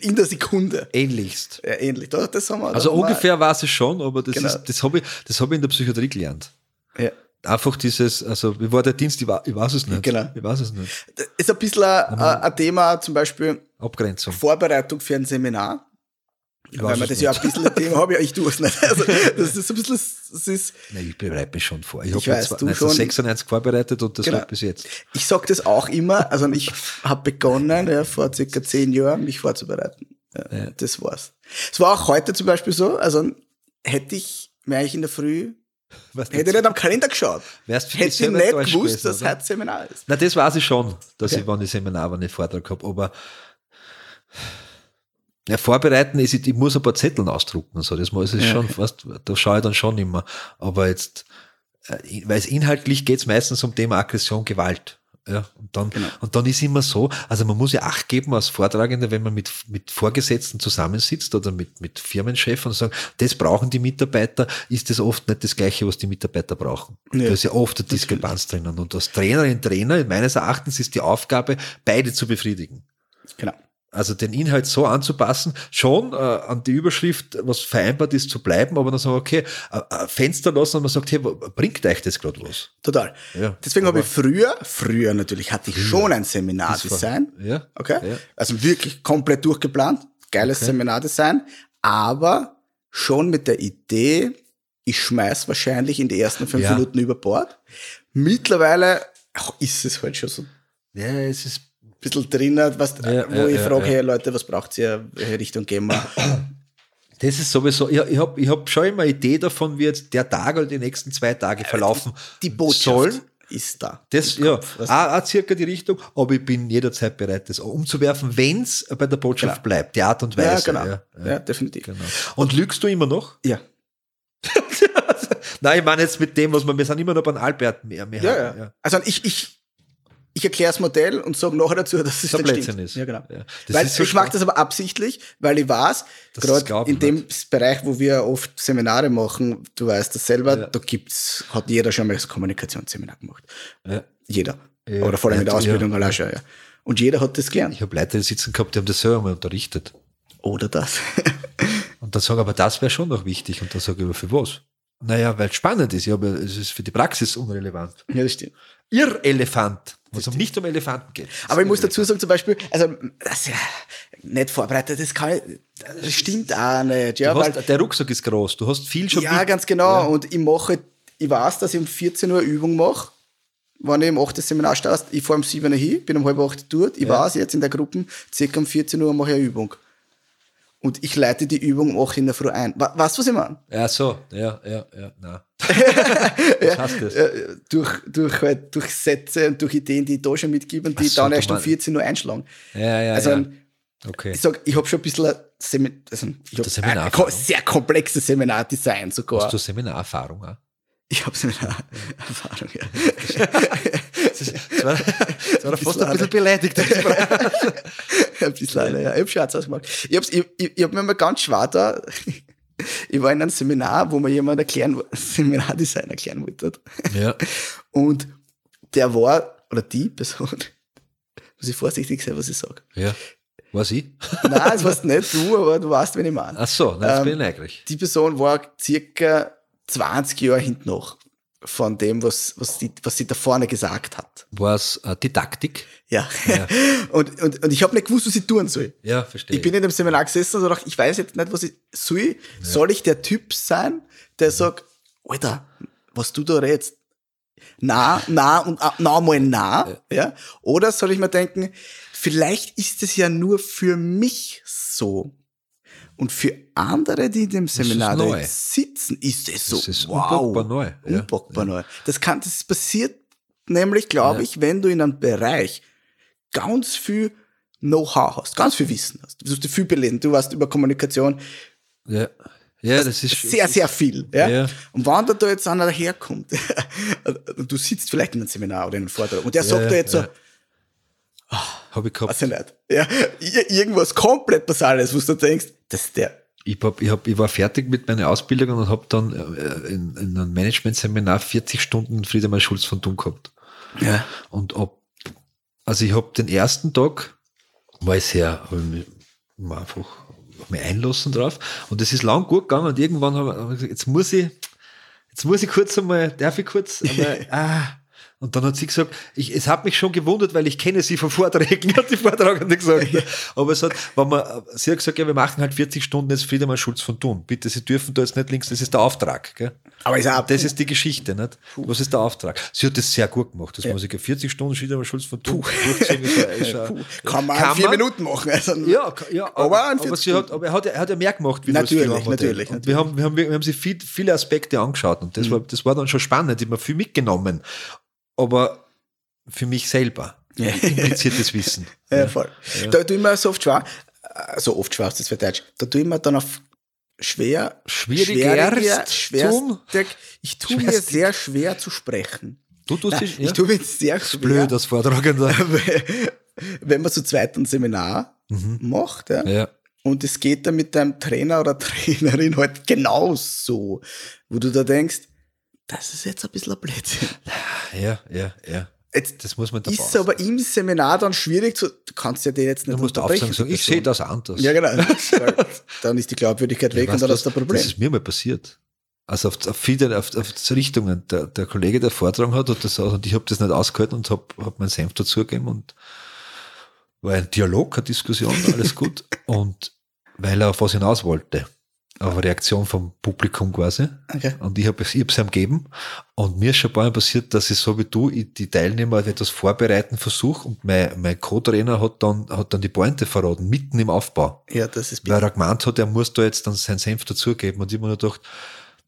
in der Sekunde. ähnlichst. Ja, ähnlich. Da, das haben wir. Also ungefähr weiß ich schon, aber das, Genau. ist, das habe ich, das hab ich in der Psychiatrie gelernt. Ja. Einfach dieses, also wie war der Dienst, ich, ich weiß es nicht. Genau. Ich weiß es nicht. Das ist ein bisschen ein, ein ein Thema, zum Beispiel Abgrenzung. Vorbereitung für ein Seminar. Ich Weil man es das ja nicht. ein bisschen ein Thema habe, ja, ich tue es nicht. Also, das ist ein bisschen, das ist, Nein, ich bereite mich schon vor. Ich, Ich habe schon. 1996 vorbereitet und das Genau. läuft bis jetzt. Ich sag das auch immer, also ich habe begonnen, ja, vor circa zehn Jahren, mich vorzubereiten. Ja, Das war's. Es war auch heute zum Beispiel so, also hätte ich mir eigentlich in der Früh, Weißt hätte ich nicht am Kalender geschaut, wärst hätte ich nicht gewusst, dass heute Seminar ist. Na, das weiß ich schon, dass Ja. ich, wenn ich Seminar, wenn ich Vortrag habe, aber ja, vorbereiten ist, ich muss ein paar Zettel ausdrucken, und so, das muss ich Ja. schon fast, da schaue ich dann schon immer, aber jetzt, äh, weil es inhaltlich geht es meistens um Thema Aggression, Gewalt. Ja, und dann, Genau. und dann ist immer so, also man muss ja Acht geben als Vortragender, wenn man mit, mit Vorgesetzten zusammensitzt oder mit, mit Firmenchefs und sagt, das brauchen die Mitarbeiter, ist das oft nicht das Gleiche, was die Mitarbeiter brauchen. Ja. Da ist ja oft eine Diskrepanz drinnen. Und als Trainerin, Trainer, meines Erachtens ist die Aufgabe, beide zu befriedigen. Genau. Also den Inhalt so anzupassen, schon äh, an die Überschrift, was vereinbart ist, zu bleiben, aber dann sagen, okay, äh, ein Fenster lassen und man sagt, hey, bringt euch das gerade was? Total. Ja, Deswegen habe ich früher, früher natürlich hatte ich schon ein Seminardesign. Ja, Okay? ja. Also wirklich komplett durchgeplant. Geiles Okay. Seminardesign. Aber schon mit der Idee, ich schmeiß wahrscheinlich in die ersten fünf Ja. Minuten über Bord. Mittlerweile ach, ist es halt schon so ja, es ist bisschen drinnen, was, Ja, wo ja, ich frage, hey Leute, was braucht ihr, welche Richtung gehen wir? Das ist sowieso, ich, ich habe ich hab schon immer eine Idee davon, wie jetzt der Tag oder die nächsten zwei Tage verlaufen Die Botschaft sollen. ist da. Das, ja, Kopf, auch, auch circa die Richtung, aber ich bin jederzeit bereit, das umzuwerfen, wenn es bei der Botschaft Genau. bleibt, die Art und du? ja, Weise. genau. Ja, Ja, ja, definitiv. genau. Und lügst du immer noch? Ja. Nein, ich meine jetzt mit dem, was man, wir sind immer noch beim Albert mehr. mehr Ja, ja. Also ich, ich, ich erkläre das Modell und sage nachher dazu, dass es Der nicht stimmt. ist. Ja, genau. Ja. Das Weil so ich mache das aber absichtlich, weil ich weiß, Das gerade in dem Bereich, wo wir oft Seminare machen, du weißt das selber, Ja. da gibt's, hat jeder schon mal das Kommunikationsseminar gemacht. Ja. Jeder. Oder vor allem in der Ausbildung allein schon, ja. Und jeder hat das gern. Ich habe Leute sitzen gehabt, die haben das selber mal unterrichtet. Oder das. Und dann sagen aber, das wäre schon noch wichtig. Und dann sage ich, aber für was? Naja, weil es spannend ist. Ja, aber es ist für die Praxis unrelevant. ja, das stimmt. Irrelefant. Was um nicht um Elefanten geht. Aber ich muss dazu sagen, zum Beispiel, also, das ist ja nicht vorbereitet, das kann ich, das stimmt auch nicht, ja, Du weil, hast, der Rucksack ist groß. Du hast viel schon ja, mit. ganz genau, Ja. und ich mache, ich weiß, dass ich um 14 Uhr Übung mache, wenn ich um 8 das Seminar starte, ich fahre um 7 Uhr hin, bin um halb 8 dort, ich Ja. weiß jetzt in der Gruppe, circa um 14 Uhr mache ich eine Übung. Und ich leite die Übung um 8 in der Früh ein. Weißt du, was ich meine? Ja, so. Ja, ja, ja. Nein. Das? Äh, durch, durch, halt, durch Sätze und durch Ideen, die ich da schon mitgebe und die so, dann erst um meinst- 14 Uhr einschlagen. Ja, ja, Also ja. Okay. Ich sag, ich habe schon ein bisschen Semin also ich hab Seminar- ein sehr komplexes Seminardesign sogar. Hast du Seminarerfahrung auch? Ich habe Seminarerfahrung, ja. Das, war, das war fast ein bisschen beleidigt. ein bisschen, ja. Ich habe Scherz ausgemacht. Ich, hab's, ich, ich, ich habe mir mal ganz schwer da, ich war in einem Seminar, wo mir jemand erklären, Seminardesign erklären wollte. ja. Und der war, oder die Person, muss ich vorsichtig sein, was ich sage. Ja. Was ich? Nein, das warst nicht du, aber du weißt, wen ich meine. Ach so, nein, jetzt Ähm, bin ich neugierig. Die Person war circa 20 Jahre hinten noch von dem, was, was, die, was sie da vorne gesagt hat. War es äh, Didaktik? Ja. und, und, und ich habe nicht gewusst, was ich tun soll. Ja, verstehe. Ich bin in dem Seminar gesessen und dachte, ich weiß jetzt nicht, was ich soll. Soll ich der Typ sein, der sagt, Alter, was du da redest, na, na und ah, na mal na, ja? Oder soll ich mir denken, vielleicht ist es ja nur für mich so. Und für andere, die in dem Seminar jetzt sitzen, ist es so, Das ist wow, unpackbar neu, ja. unpackbar neu. Das kann, das passiert nämlich, glaube Ja. ich, wenn du in einem Bereich ganz viel Know-how hast, ganz viel Wissen hast. Du hast viel belesen, du weißt über Kommunikation Ja, ja das ist sehr, sehr viel. Ja? Ja. Und wenn da, da jetzt einer daherkommt, du sitzt vielleicht in einem Seminar oder in einem Vortrag, und der sagt ja, da jetzt so, ja. Habe ich gehabt. weiß ich nicht, ja, ir- irgendwas komplett Basales, wo du denkst, das ist der. Ich, hab, ich, hab, ich war fertig mit meiner Ausbildung und habe dann äh, in, in einem Management-Seminar 40 Stunden Friedemann Schulz von Thun gehabt. Ja. Und ob, also ich habe den ersten Tag, war ich sehr, hab ich mich mal einfach hab mich einlassen drauf. Und es ist lang gut gegangen und irgendwann habe hab ich gesagt, jetzt muss ich, jetzt muss ich kurz einmal, darf ich kurz einmal, ah. Und dann hat sie gesagt, ich, es hat mich schon gewundert, weil ich kenne sie von Vorträgen, hat die Vortragende gesagt. Aber es hat, wenn man, sie hat gesagt, ja, wir machen halt 40 Stunden jetzt Friedemann Schulz von Thun. Bitte, Sie dürfen da jetzt nicht links, das ist der Auftrag, gell? Aber ist auch, Das ist die Geschichte, nicht? Was ist der Auftrag? Sie hat das sehr gut gemacht. Das muss ich 40 Stunden Friedemann Schulz von Thun kann man in vier Minuten machen. Also, ja, ja, Aber aber, aber, 40 sie hat, aber er hat, ja- er hat ja mehr gemacht, wie Natürlich, das natürlich, Und wir haben, wir haben, wir haben sich viel, viele Aspekte angeschaut und das, Mhm. war, das war dann schon spannend. Ich habe mir viel mitgenommen. Aber für mich selber. Ja. Impliziertes Wissen. Ja, voll. Da tue ich mir so oft schwer, so oft schwer, das für Deutsch, da tue ich mir dann auf schwer, Schwieriger schwer, tun? ich tue mir sehr schwer zu sprechen. Du tust Nein, dich, Ich ja? tue mir sehr schwer, blöd als Vortragender. wenn man zu zweit ein Seminar macht, ja, Mhm. Ja. und es geht dann mit deinem Trainer oder Trainerin halt genauso, wo du da denkst, das ist jetzt ein bisschen ein Blödsinn. ja, ja, ja. Jetzt Das muss man dabei ist aber im Seminar dann schwierig zu, du kannst ja den jetzt nicht Du musst unterbrechen, sagen, ich sehe das anders. Ja, genau. Dann ist die Glaubwürdigkeit weg und Weißt dann hast du was? ein Problem. Das ist mir mal passiert. Also auf, auf viele auf, auf Richtungen. Der, der Kollege, der vortragen hat, hat das, und ich habe das nicht ausgehalten und habe hab meinen Senf dazugegeben und war ein Dialog, eine Diskussion, alles gut. und weil er auf was hinaus wollte. Auf eine Reaktion vom Publikum quasi. Okay. Und ich habe es ihm gegeben. Und mir ist schon ein paar Mal passiert, dass ich so wie du, ich die Teilnehmer etwas vorbereiten versuche und mein, mein Co-Trainer hat dann, hat dann die Pointe verraten, mitten im Aufbau Ja, das ist weil er gemeint hat, er muss da jetzt dann seinen Senf dazugeben. Und ich habe mir nur gedacht,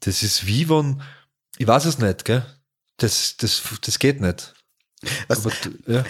das ist wie wenn, ich weiß es nicht, gell? Das, das, das geht nicht. Was- Aber, ja.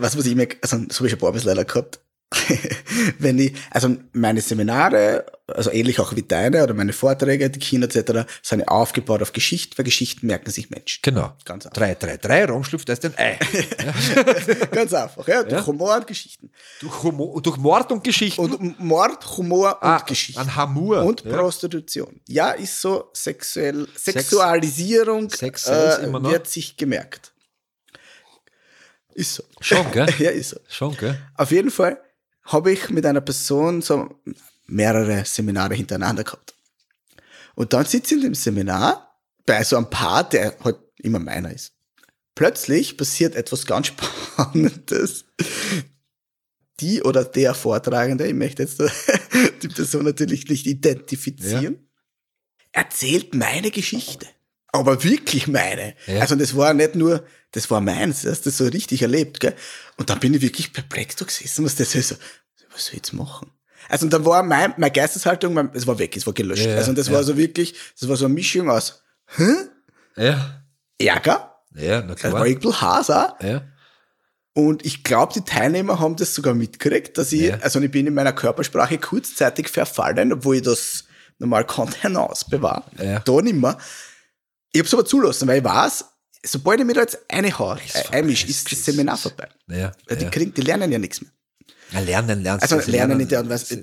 was, was ich mir, also, so habe ich schon ein paar Mal leider gehabt. Wenn ich, also meine Seminare also ähnlich auch wie deine oder meine Vorträge, die Kinder etc., sind aufgebaut auf Geschichten, weil Geschichten merken sich Menschen. Genau. Ganz einfach. 3, 3, 3, Raumschlüpft ist ein Ei. Ganz einfach, ja. Durch Ja. Humor und Geschichten. durch, Humor, durch Mord und Geschichten. Und Mord, Humor und ah, Geschichten. Ein Hamur. Und ja. Prostitution. Ja, ist so sexuell, Sexualisierung Sexuell äh, wird sich gemerkt. Ist so. Schon, gell? ja, ist so. Schon, gell? Auf jeden Fall habe ich mit einer Person so mehrere Seminare hintereinander gehabt. Und dann sitze ich in dem Seminar bei so einem Paar, der halt immer meiner ist. Plötzlich passiert etwas ganz Spannendes. Die oder der Vortragende, ich möchte jetzt die Person natürlich nicht identifizieren, erzählt meine Geschichte. Aber wirklich meine. Ja. Also das war nicht nur, das war meins, das hast du so richtig erlebt. Gell? Und dann bin ich wirklich perplex da gesessen, was das ist. So, was soll ich jetzt machen? Also und dann war mein, meine Geisteshaltung, mein, es war weg, es war gelöscht. Ja, also das ja. war so wirklich, das war so eine Mischung aus hä? Ja. Ärger, Ja, na das war klar. irgendwie auch. Ja. Und ich glaube, die Teilnehmer haben das sogar mitgekriegt, dass ich, Ja. also ich bin in meiner Körpersprache kurzzeitig verfallen, obwohl ich das normal Kontenance bewahre. Ja. Da nicht mehr. Ich habe es aber zulassen, weil ich weiß, sobald ich mir da jetzt eine einmische, vorbei, ist das Seminar vorbei. Ja. Weil Die, ja. kriegen, die lernen ja nichts mehr. Ja lernen, lernen. Also sie lernen in der Art und Weise,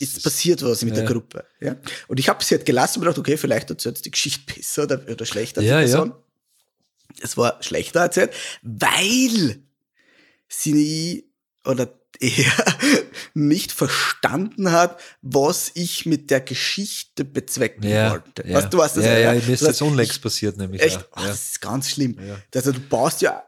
es- passiert was mit der Ja. Gruppe. Ja? Und ich habe sie halt gelassen und gedacht, okay, vielleicht erzählt die Geschichte besser oder, oder schlechter. die Ja, ja. Person. Es war schlechter erzählt, weil sie oder er nicht verstanden hat, was ich mit der Geschichte bezwecken Ja, wollte. ja. Weißt du, was das ja, ja, Das mir ist das unlängst passiert, nämlich. Echt? Ja. Oh, Ja. Das ist ganz schlimm. Ja. Also du baust ja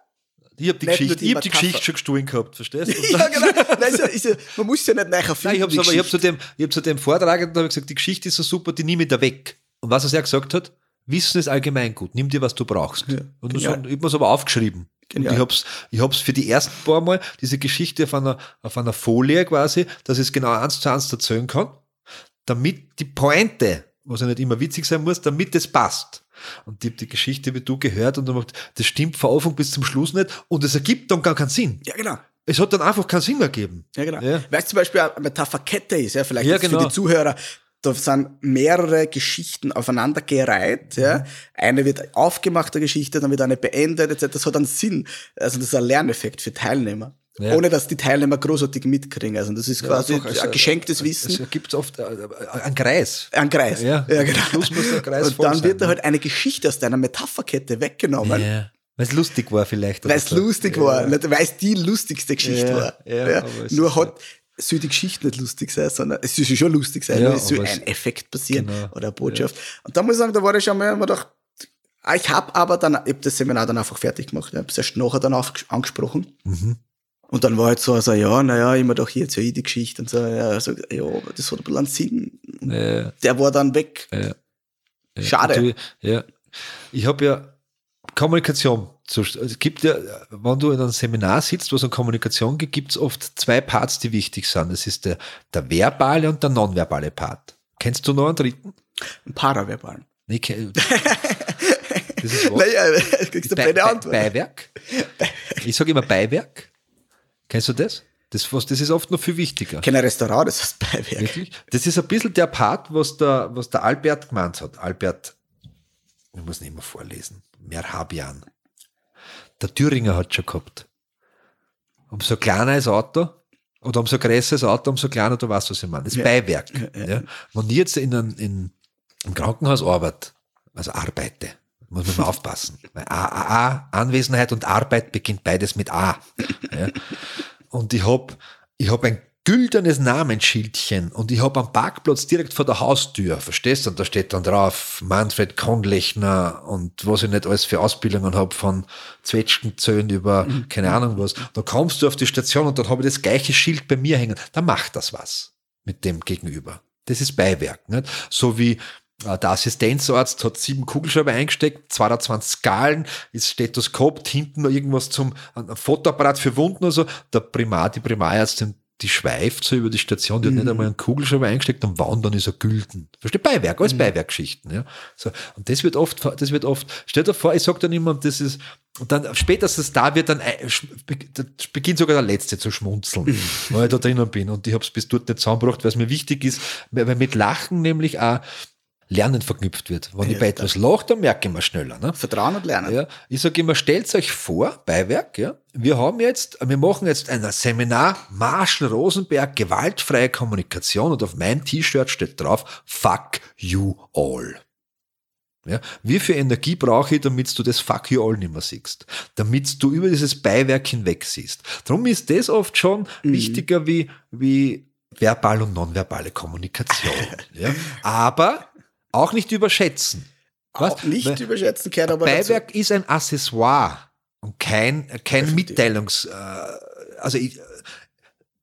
Ich habe die, Geschichte, ich hab die. Geschichte schon gestohlen gehabt, verstehst du? ja, genau. Nein, ist ja, ist ja, man muss ja nicht nachher Nein, finden. ich habe hab zu dem, ich hab zu dem Vortragenden hab ich gesagt, die Geschichte ist so super, die nehme ich da weg. Und was er sehr gesagt hat, Wissen ist allgemein gut, nimm dir, was du brauchst. Ja, und so, genial. ich habe es aber aufgeschrieben. Genial. Und ich hab's, ich hab's für die ersten paar Mal, diese Geschichte auf einer, auf einer Folie quasi, dass ich es genau eins zu eins erzählen kann, damit die Pointe, was ja nicht immer witzig sein muss, damit es passt. Und die, die Geschichte wie du gehört und dann macht, das stimmt von Anfang bis zum Schluss nicht und es ergibt dann gar keinen Sinn. Ja, genau. Es hat dann einfach keinen Sinn ergeben. Ja, genau. Ja. Weil es zum Beispiel eine Metapherkette ist, ja, vielleicht Ja, genau. für die Zuhörer, da sind mehrere Geschichten aufeinander gereiht, Mhm. ja. Eine wird aufgemacht, der Geschichte, dann wird eine beendet, etc. Das hat einen Sinn. Also das ist ein Lerneffekt für Teilnehmer. Ja. Ohne dass die Teilnehmer großartig mitkriegen. Also das ist quasi einfach als- ein geschenktes Es Wissen. ergibt oft äh, äh, einen Kreis. Ein Kreis. Ja, genau. am Schluss muss der Kreis Und dann sein, wird da ne? halt eine Geschichte aus deiner Metapherkette weggenommen, Ja. Weil es lustig war vielleicht. weil es lustig ja. war, weil es die lustigste Geschichte Ja, war. ja, Nur hat, soll die Geschichte nicht lustig sein, sondern es soll schon lustig sein, Ja, es soll ein Effekt passieren Genau. oder eine Botschaft. Und da muss ich sagen, da war ich schon mal immer gedacht, ah, ich habe aber dann, ich hab das Seminar dann einfach fertig gemacht, ich habe es erst nachher dann angesprochen. Mhm. Und dann war halt so, also, ja, naja, immer doch hier erzähl ich die Geschichte und so, ja, so, ja, aber das hat ein bisschen Sinn. Ja, Der war dann weg. ja. Ja, Schade. Ja. Ich habe ja Kommunikation. Es gibt ja, wenn du in einem Seminar sitzt, wo es um Kommunikation geht, gibt es oft zwei Parts, die wichtig sind. Das ist der, der verbale und der nonverbale Part. Kennst du noch einen dritten? Ein Paraverbalen. Nee, das ist was? Naja, kriegst du bei, Antwort. Beiwerk. Ich sage immer Beiwerk. Kennst du das? Das, was, das ist oft noch viel wichtiger. Ich kenne ein Restaurant, das heißt Beiwerk. Wirklich? Das ist ein bisschen der Part, was der, was der Albert gemeint hat. Albert, ich muss nicht mehr vorlesen, Merhabian. Der Thüringer hat schon gehabt. Umso kleiner das Auto, oder umso größer das Auto, umso kleiner du weißt, was ich meine. Das Ja. Beiwerk. Ja, Ja, ja. Wenn ich jetzt in, einem- in, im Krankenhaus arbeite, also arbeite, muss man mal aufpassen. A, A, A, Anwesenheit und Arbeit beginnt beides mit A. Ja. Und ich hab ich hab ein güldenes Namensschildchen und ich hab am Parkplatz direkt vor der Haustür, verstehst du? Und da steht dann drauf Manfred Konlechner und was ich nicht alles für Ausbildungen hab von Zwetschgenzöhn über keine Ahnung was. Da kommst du auf die Station und dann habe ich das gleiche Schild bei mir hängen. Da macht das was mit dem Gegenüber. Das ist Beiwerk. Nicht? So wie der Assistenzarzt hat sieben Kugelschreiber eingesteckt, 22 Skalen, ist Stethoskop, hinten noch irgendwas zum ein Fotoapparat für Wunden oder so. Der Primar, die Primarärztin, die schweift so über die Station, die hat nicht einmal einen Kugelschreiber eingesteckt und wann dann ist er gülden. Versteht? Beiwerk, alles Beiwerkgeschichten. Ja. So, und das wird oft, das wird oft, stell dir vor, ich sag dann immer, das ist, und dann spätestens da wird dann, da beginnt sogar der Letzte zu schmunzeln, weil ich da drinnen bin. Und ich habe es bis dort nicht zusammengebracht, weil es mir wichtig ist, weil mit Lachen nämlich auch Lernen verknüpft wird. Wenn ich Ja, bei etwas lache, dann merke ich mir schneller. Ne? Vertrauen und Lernen. Ja, ich sage immer, stellt euch vor, Beiwerk, ja, wir haben jetzt, wir machen jetzt ein Seminar Marshall Rosenberg, gewaltfreie Kommunikation und auf meinem T-Shirt steht drauf, fuck you all. Ja, wie viel Energie brauche ich, damit du das Fuck you all nicht mehr siehst? Damit du über dieses Beiwerk hinweg siehst. Darum ist das oft schon wichtiger wie, wie verbal und nonverbale Kommunikation. ja. Aber auch nicht überschätzen. Auch nicht Weil- überschätzen gehört aber dazu. Beiwerk ist ein Accessoire und kein, kein. Mitteilungs... Äh, also ich,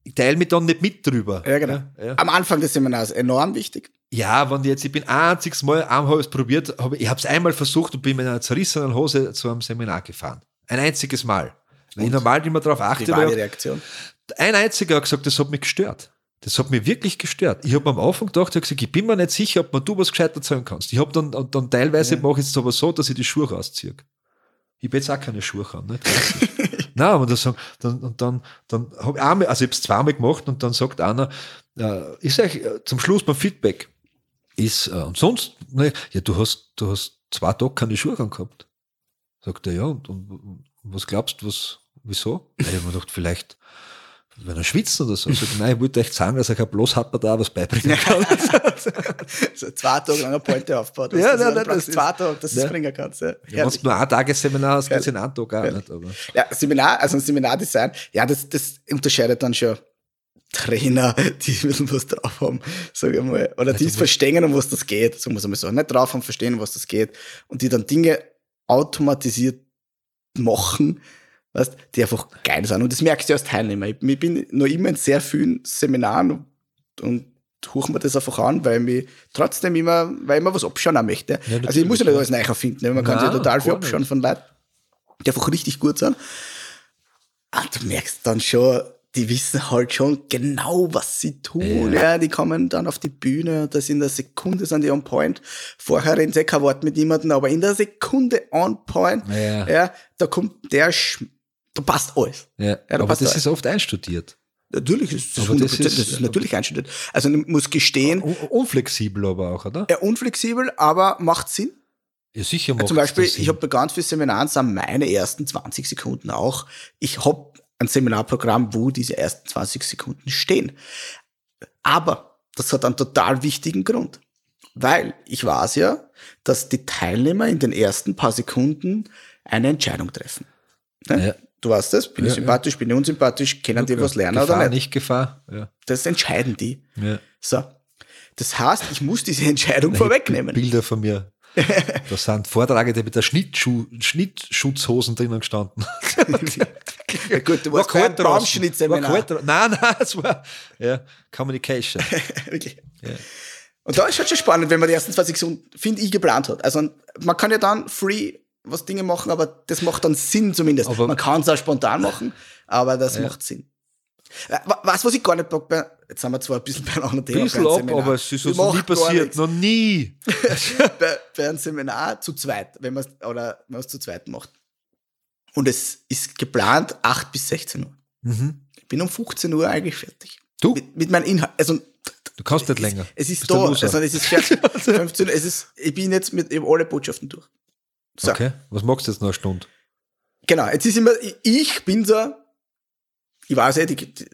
ich teile mich dann nicht mit drüber. Ja, genau. Ja, Am Anfang des Seminars enorm wichtig. ja wenn ich jetzt, ich bin ein einziges Mal, einmal habe ich es probiert, hab, ich- habe es einmal versucht und bin mit einer zerrissenen Hose zu einem Seminar gefahren. Ein einziges Mal. Weil ich normal immer darauf achte, die Reaktion? ein einziger hat gesagt, das hat mich gestört. Das hat mich wirklich gestört. Ich habe am Anfang gedacht, ich, gesagt, ich bin mir nicht sicher, ob man du was gescheit erzählen kannst. Ich habe dann, und dann teilweise mache ich es aber so, dass ich die Schuhe rausziehe. Ich habe jetzt auch keine Schuhe an. Nein, sagen- dann, und dann, dann habe ich einmal, also ich habe es zweimal gemacht und dann sagt einer, äh, ist eigentlich äh, zum Schluss beim Feedback, ist, äh, und sonst, ne, ja, du hast, du hast zwei Tage keine Schuhe angehabt. Sagt er, ja, und, und, und was glaubst du, was, wieso? Ja, ich habe mir gedacht, vielleicht, wenn er schwitzt oder so. Sagt, nein, ich wollte echt sagen, dass er bloß hat da was beibringen kann. So zwei Tage lang eine Pointe aufgebaut. Ja, Ja, nein, nein, das zwei Tage, dass du Ja. es bringen kannst. Ja. Ja, wenn du nur ein Tagesseminar hast, geht's in einem Tag auch nicht. Aber. Ja, Seminar, also ein Seminardesign, ja, das, das unterscheidet dann schon Trainer, die ein bisschen was drauf haben, sage ich mal. Oder die es verstehen, um was das geht, so muss man sagen. Nicht drauf haben, verstehen, um was das geht. Und die dann Dinge automatisiert machen, weißt, die einfach geil sind. Und das merkst du als Teilnehmer. Ich, ich bin noch immer in sehr vielen Seminaren und, und huche mir das einfach an, weil ich mich trotzdem immer, weil ich immer was abschauen möchte. Ja, also ich muss ja nicht alles neu erfinden. Man kann sich total viel gar nicht. abschauen von Leuten, die einfach richtig gut sind. Und du merkst dann schon, die wissen halt schon genau, was sie tun. Ja. Ja. die kommen dann auf die Bühne, das in der Sekunde sind die on point. Vorher reden sie kein Wort mit niemandem, aber in der Sekunde on point. Ja. Ja, da kommt der, Sch da passt alles. Ja, da aber passt das alles. ist oft einstudiert. Natürlich ist das Aber das 100%, das ist- ist, natürlich einstudiert. Also man muss gestehen, Un unflexibel aber auch, oder? ja, unflexibel, aber macht Sinn. Ja, sicher macht Zum Beispiel, ich habe bei ganz vielen Seminaren sind meine ersten 20 Sekunden auch. Ich habe ein Seminarprogramm, wo diese ersten 20 Sekunden stehen. Aber das hat einen total wichtigen Grund. Weil ich weiß ja, dass die Teilnehmer in den ersten paar Sekunden eine Entscheidung treffen. Ne? Ja. Du weißt das, bin ich Ja, ja. sympathisch, bin ich unsympathisch, können die was lernen Gefahr, oder nicht? nicht Gefahr. Ja. Das entscheiden die. Ja. So. Das heißt, ich muss diese Entscheidung vorwegnehmen. Bilder von mir. Da sind Vortragende mit der Schnittschuh, Schnittschutzhosen drinnen gestanden. Ja, gut, du warst. War Baumschnittseminar. Nein, nein, es war ja, Communication. Wirklich. Und da ist halt schon spannend, wenn man die ersten 20 Sekunden, finde ich, geplant hat. Also man kann ja dann free was Dinge machen, aber das macht dann Sinn zumindest. Aber- man kann es auch spontan machen, aber das macht Sinn. Äh, wa- Was, was ich gar nicht bock bei, jetzt sind wir zwar ein bisschen bei einem anderen Thema. Bisschen bei einem ab, Seminar. aber es ist uns noch nie passiert. Noch nie. bei, bei einem Seminar zu zweit, wenn man oder wenn man es zu zweit macht. Und es ist geplant 8 bis 16 Uhr. Mhm. Ich bin um 15 Uhr eigentlich fertig. Du? Mit, mit meinem Inhalt. Also, Du kannst nicht es länger. Es ist ein da. Also, es ist fertig. 15, es ist, ich bin jetzt mit eben alle Botschaften durch. So. Okay. Was magst du jetzt noch eine Stunde? Genau. Jetzt ist immer, ich- bin so, ich weiß ja, die, die,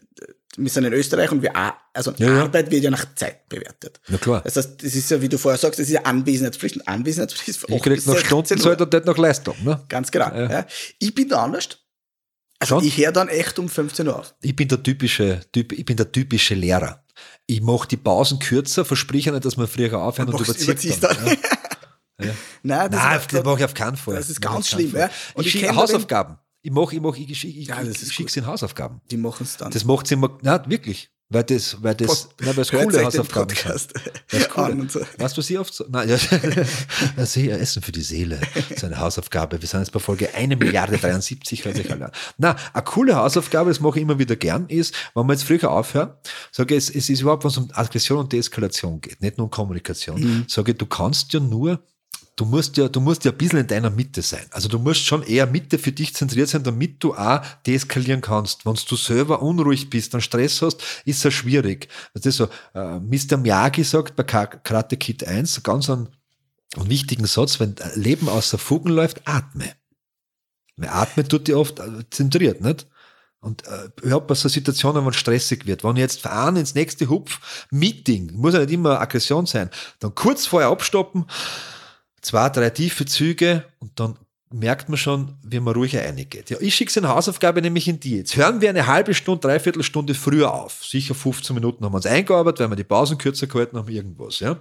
wir sind in Österreich und wir, also Ja, ja. Arbeit wird ja nach Zeit bewertet. Na klar. Das heißt, das ist ja, wie du vorher sagst, das ist ja Anwesenheitspflicht. Und Anwesenheitspflicht Ich 8 krieg noch 16 Stundenzeit und nicht noch Leistung. Ne? Ganz genau. Ja. Ja. Ich bin da anders. Also Schon? ich höre dann echt um 15 Uhr auf. Ich bin der typische, typ, ich bin der typische Lehrer. Ich mache die Pausen kürzer, verspreche nicht, dass wir früher aufhören und, überzieht überziehst dann. dann. Ja. Nein, das, Nein, das mache ich auf keinen Fall. Das ist ganz schlimm, ja. Und ich ich Hausaufgaben. Ich mache, ich mache, ich, ich, ich, Ja, ich schicke in Hausaufgaben. die machen es dann. Das macht sie immer, nein, wirklich. Weil das, weil das, Pod- nein, weil es coole Hausaufgaben sind. Podcast Das ist cool. so. Weißt du, was ich oft so, nein, ja, ja, sehr Essen für die Seele. So eine Hausaufgabe. Wir sind jetzt bei Folge 1 Milliarde 73, hört sich alle. Na, eine coole Hausaufgabe, das mache ich immer wieder gern, ist, wenn wir jetzt früher aufhören, sage ich, es, es ist überhaupt, was um Aggression und Deeskalation geht, nicht nur um Kommunikation. Sage ich, du kannst ja nur du musst ja, du musst ja ein bisschen in deiner Mitte sein. Also du musst schon eher Mitte für dich zentriert sein, damit du auch deeskalieren kannst. Wenn du selber unruhig bist und Stress hast, ist es schwierig. Das ist so, äh, Mr. Miyagi sagt bei Karate Kid 1 ganz einen, einen wichtigen Satz, wenn Leben außer Fugen läuft, atme. Weil atme tut dir oft äh, zentriert, nicht? Und äh, ich habe bei so Situationen, wenn es stressig wird, wenn ich jetzt verein ins nächste Hupf, Meeting, muss ja nicht immer Aggression sein, dann kurz vorher abstoppen, zwei, drei tiefe Züge und dann merkt man schon, wie man ruhig eingeht. Ja, ich schicke eine Hausaufgabe nämlich in die. Jetzt hören wir eine halbe Stunde, dreiviertel Stunde früher auf. Sicher 15 Minuten haben wir uns eingearbeitet, weil wir die Pausen kürzer gehalten haben, irgendwas. Ja.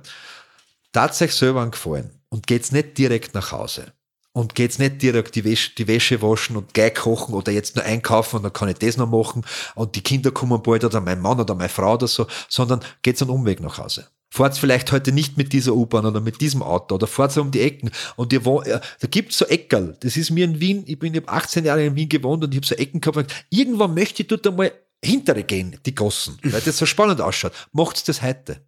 Tatsächlich selber angefallen und geht's nicht direkt nach Hause und geht's nicht direkt die Wäsche, die Wäsche waschen und gleich kochen oder jetzt nur einkaufen und dann kann ich das noch machen und die Kinder kommen bald oder mein Mann oder meine Frau oder so, sondern geht's einen Umweg nach Hause. Fahrt vielleicht heute nicht mit dieser U-Bahn oder mit diesem Auto oder fahrt um die Ecken und ihr wohnt, da gibt's so Eckerl. Das ist mir in Wien, ich bin, ich hab 18 Jahre in Wien gewohnt und ich habe so Ecken gehabt. Irgendwann möchte ich dort einmal hintere gehen, die Gossen, weil das so spannend ausschaut. Macht's das heute.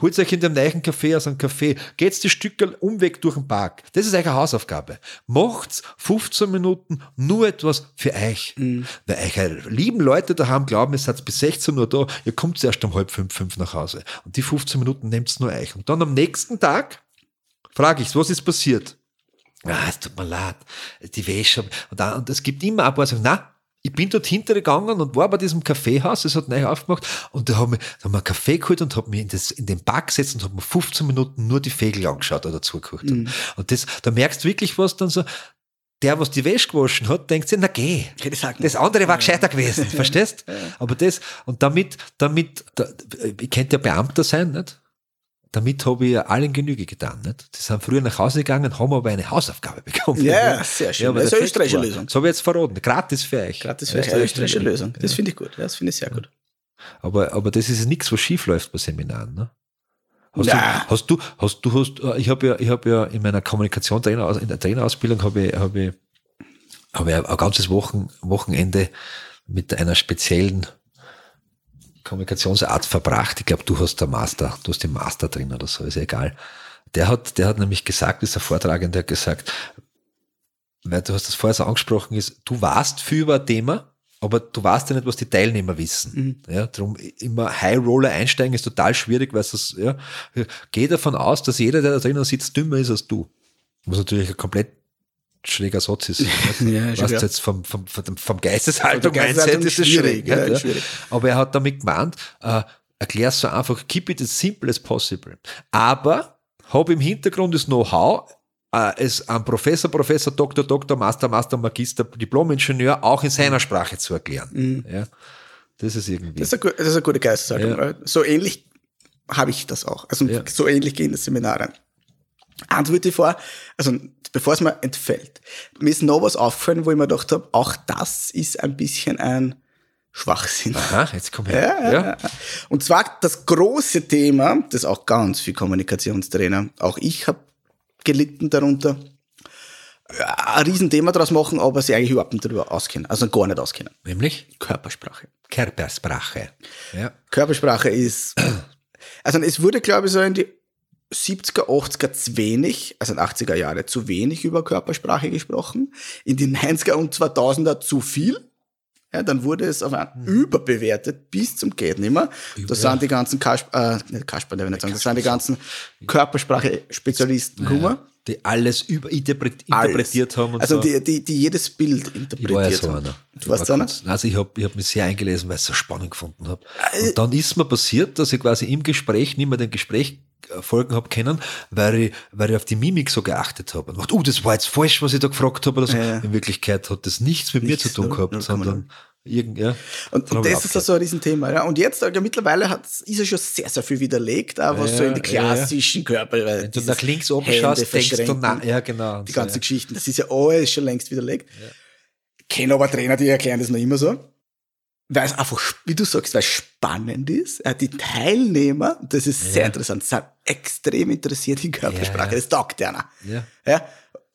Holt euch in dem neuen Café aus einem Café, geht's die Stücke Umweg durch den Park. Das ist eure Hausaufgabe. Macht's 15 Minuten nur etwas für euch. Mhm. Weil eure lieben Leute daheim glauben, ihr seid bis 16 Uhr da, ihr kommt erst um halb fünf, fünf nach Hause. Und die 15 Minuten nehmt's nur euch. Und dann am nächsten Tag frage ich, was ist passiert? Ah, es tut mir leid, die Wäsche. Und, dann, und es gibt immer ein paar, sagen, na, ich bin dort hintergegangen und war bei diesem Kaffeehaus, das hat neu aufgemacht, und da haben wir, da haben wir einen Kaffee geholt und haben mir in, das, in den Park gesetzt und haben mir 15 Minuten nur die Vögel angeschaut oder zugeguckt. Mhm. Und das, da merkst du wirklich was dann so, der, was die Wäsche gewaschen hat, denkt sich, na geh. Das andere war gescheiter gewesen, verstehst? Aber das, und damit, damit, da, ich könnte ja Beamter sein, nicht? Damit habe ich allen Genüge getan. Nicht? Die sind früher nach Hause gegangen, haben aber eine Hausaufgabe bekommen. Ja, sehr schön. Ja, das ist eine österreichische Lösung. Das habe ich jetzt verraten. Gratis für euch. Gratis für euch. Eine österreichische Lösung. Das ja. finde ich gut. Das finde ich sehr gut. Aber, aber das ist nichts, was schief läuft bei Seminaren. Ne? Hast, du, hast du, hast du, hast, äh, ich habe ja, ich habe ja in meiner Kommunikation in der Trainerausbildung habe ich, habe ich, habe ich ein ganzes Wochen, Wochenende mit einer speziellen Kommunikationsart verbracht. Ich glaube, du hast der Master, du hast den Master drin oder so, ist ja egal. Der hat, der hat nämlich gesagt, ist der Vortragende, hat gesagt, weil du hast das vorher so angesprochen, ist, du warst für über ein Thema, aber du weißt ja nicht, was die Teilnehmer wissen. Mhm. Ja, darum immer High Roller einsteigen ist total schwierig, weil es, ja, geh davon aus, dass jeder, der da drinnen sitzt, dümmer ist als du. Was natürlich ein komplett schräger Satz ist. ja, was jetzt vom, vom, vom, vom Geisteshaltung Mindset ist es schwierig. Ja, ja. schwierig. Aber er hat damit gemeint, äh, erklär so einfach, keep it as simple as possible. Aber habe im Hintergrund das Know-how, äh, es am Professor, Professor, Doktor, Doktor, Master, Master, Magister, Diplom-Ingenieur auch in seiner Sprache zu erklären. Mhm. Ja, das ist irgendwie. Das ist eine, das ist eine gute Geisteshaltung. Ja. So ähnlich habe ich das auch. Also ja. so ähnlich gehen das Seminare. Antworte vor, also bevor es mir entfällt, mir ist noch was aufgefallen, wo ich mir gedacht habe, auch das ist ein bisschen ein Schwachsinn. Aha, jetzt komm her. Ja, ja. ja. Und zwar das große Thema, das auch ganz viel Kommunikationstrainer, auch ich habe gelitten darunter, ein Riesenthema daraus machen, aber sie eigentlich überhaupt nicht darüber auskennen, also gar nicht auskennen. Nämlich? Körpersprache. Körpersprache. Ja. Körpersprache ist, also es wurde, glaube ich, so in die 70er, 80er zu wenig, also in 80er Jahre zu wenig über Körpersprache gesprochen, in die 90er und 2000er zu viel. Ja, dann wurde es auf einmal mhm. überbewertet bis zum geht nimmer. Das sind die ganzen Kasper, äh, nicht Kasper, der will nicht sagen, das sind die ganzen Körpersprache-Spezialisten naja, die alles überinterpretiert haben. Und also so. die, die, die jedes Bild interpretiert ich war ja so einer. Du warst so einer? Also ich habe ich hab mich sehr eingelesen, weil ich es so spannend gefunden habe. Äh, und dann ist mir passiert, dass ich quasi im Gespräch nicht mehr den Gespräch folgen habe können, weil ich, weil ich auf die Mimik so geachtet habe. Und dachte, oh, das war jetzt falsch, was ich da gefragt habe. Oder so. Ja. In Wirklichkeit hat das nichts mit nichts, mir zu tun gehabt, ja, sondern irgend, ja. Und, und das ist so ein Riesenthema. Ja. Und jetzt, ja, mittlerweile hat, ist er schon sehr, sehr viel widerlegt, auch was ja, so in die klassischen Körper. Äh, Wenn du nach links oben schaust, denkst du, na, ja, genau. Die ganzen so, Geschichten, das ist ja alles schon längst widerlegt. Ja. Kenne aber Trainer, die erklären das noch immer so weil es einfach, wie du sagst, weil es spannend ist. Die Teilnehmer, das ist ja. sehr interessant, sind extrem interessiert in Körpersprache. Ja, ja. Das taugt einer. Ja. ja.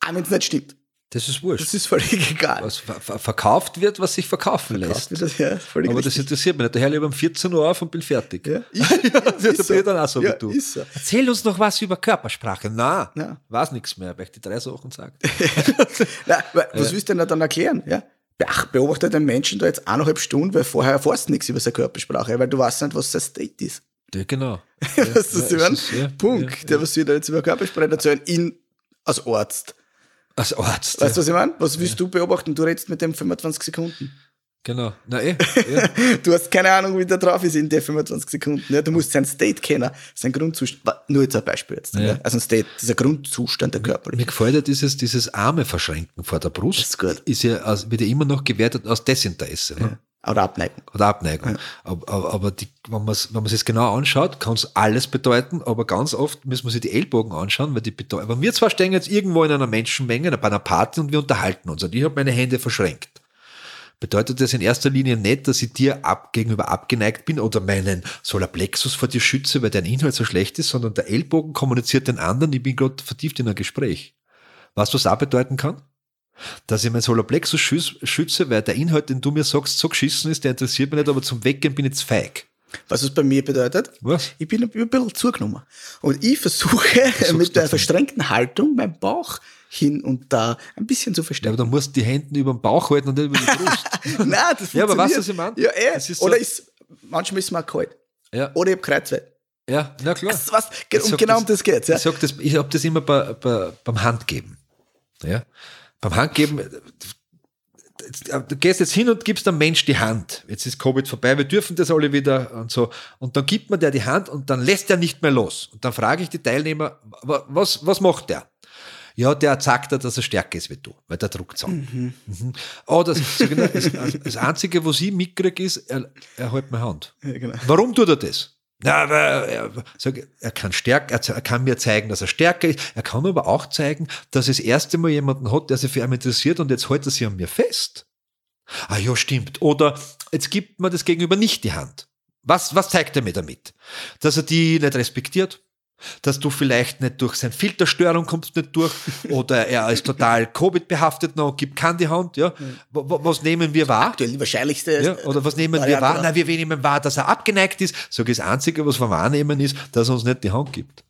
Auch wenn es nicht stimmt. Das ist wurscht. Das ist völlig egal. was ver ver verkauft wird, was sich verkaufen lässt. Kauft das, ja, völlig Aber das richtig. interessiert mich nicht. Daher lieber um 14 Uhr auf und bin fertig. ja, ich, das bin ich dann auch so ja, wie du. Ist so. Erzähl uns noch was über Körpersprache. Na, Ja. weiß nichts mehr, weil ich die drei Sachen wa- was willst du denn dann erklären? Ja? Ach, beobachte den Menschen da jetzt eineinhalb Stunden, weil vorher erfährst du nichts über seine Körpersprache, weil du weißt nicht, was sein State ist. Ja, genau. Weißt du, was ich Ja, meine? es ist- ja, Punkt. ja, Der, was wir da jetzt über Körpersprache erzählen, ihn als Arzt. Als Arzt. Weißt du, ja. was ich meine? Was willst du beobachten? Du redest mit dem 25 Sekunden. Genau. Na eh. Ja. Du hast keine Ahnung, wie der drauf ist in der 25 Sekunden. Ja, du musst sein State kennen, sein Grundzustand. Nur jetzt ein Beispiel jetzt. Ja. Ja. Also ein State, dieser Grundzustand der Mir Körperlichkeit. gefällt ja dieses, dieses Arme verschränken vor der Brust. Das ist gut. Ist ja, aus, wird ja immer noch gewertet aus Desinteresse. Ne? Oder Abneigung. oder Abneigung. Aber, aber, aber die, wenn man es wenn man es genau anschaut, kann es alles bedeuten, aber ganz oft müssen wir sich die Ellbogen anschauen, weil die bedeuten. Aber wir zwar stehen jetzt irgendwo in einer Menschenmenge, bei einer Party und wir unterhalten uns und ich habe meine Hände verschränkt. Bedeutet das in erster Linie nicht, dass ich dir ab, gegenüber abgeneigt bin oder meinen Solarplexus vor dir schütze, weil dein Inhalt so schlecht ist, sondern der Ellbogen kommuniziert den anderen, ich bin gerade vertieft in ein Gespräch. Weißt du, was auch bedeuten kann? dass ich mein Solarplexus schütz- schütze, weil der Inhalt, den du mir sagst, so geschissen ist, der interessiert mich nicht, aber zum Weggehen bin ich jetzt feig. Was es bei mir bedeutet? Was? Ich bin ein bisschen zugenommen. Und ich versuche mit der verstrengten Haltung meinen Bauch hin und da ein bisschen zu Ja, aber verstärken. dann musst du die Hände über den Bauch halten und nicht über die Brust. Nein, das Ja, aber weißt du, was ich meine? Ja, eh. Das ist so- Oder ist, manchmal ist es mir auch kalt. ja, Oder ich habe Kreuzweh. ja, na klar. Das, was, um genau um das geht's. Ja? Ich sag das, ich hab das immer bei, bei, beim Handgeben. Ja? Beim Handgeben, du gehst jetzt hin und gibst dem Mensch die Hand. Jetzt ist Covid vorbei, wir dürfen das alle wieder und so. Und dann gibt man der die Hand und dann lässt er nicht mehr los. Und dann frage ich die Teilnehmer, wa- was, was macht der? Ja, der sagt dir, dass er stärker ist wie du, weil der druckt an. Mhm. Oh, das, das, das Einzige, was ich mitkriege, ist, er, er hält meine Hand. Ja, genau. Warum tut er das? Na, er, er kann stärker, er, er kann mir zeigen, dass er stärker ist. Er kann aber auch zeigen, dass er das erste Mal jemanden hat, der sich für ihn interessiert und jetzt hält er sich an mir fest. Ah ja, stimmt. Oder jetzt gibt man das Gegenüber nicht die Hand. Was, was zeigt er mir damit? Dass er die nicht respektiert? Dass du vielleicht nicht durch seine Filterstörung kommst nicht durch oder er ist total Covid-behaftet noch und gibt keine die Hand, ja? Wa- Was nehmen wir wahr? Aktuell die wahrscheinlichste. Ja, oder was nehmen wir Variante, wahr? ja. Na, wir nehmen wahr, dass er abgeneigt ist. Sag ich, das Einzige, was wir wahrnehmen, ist, dass er uns nicht die Hand gibt.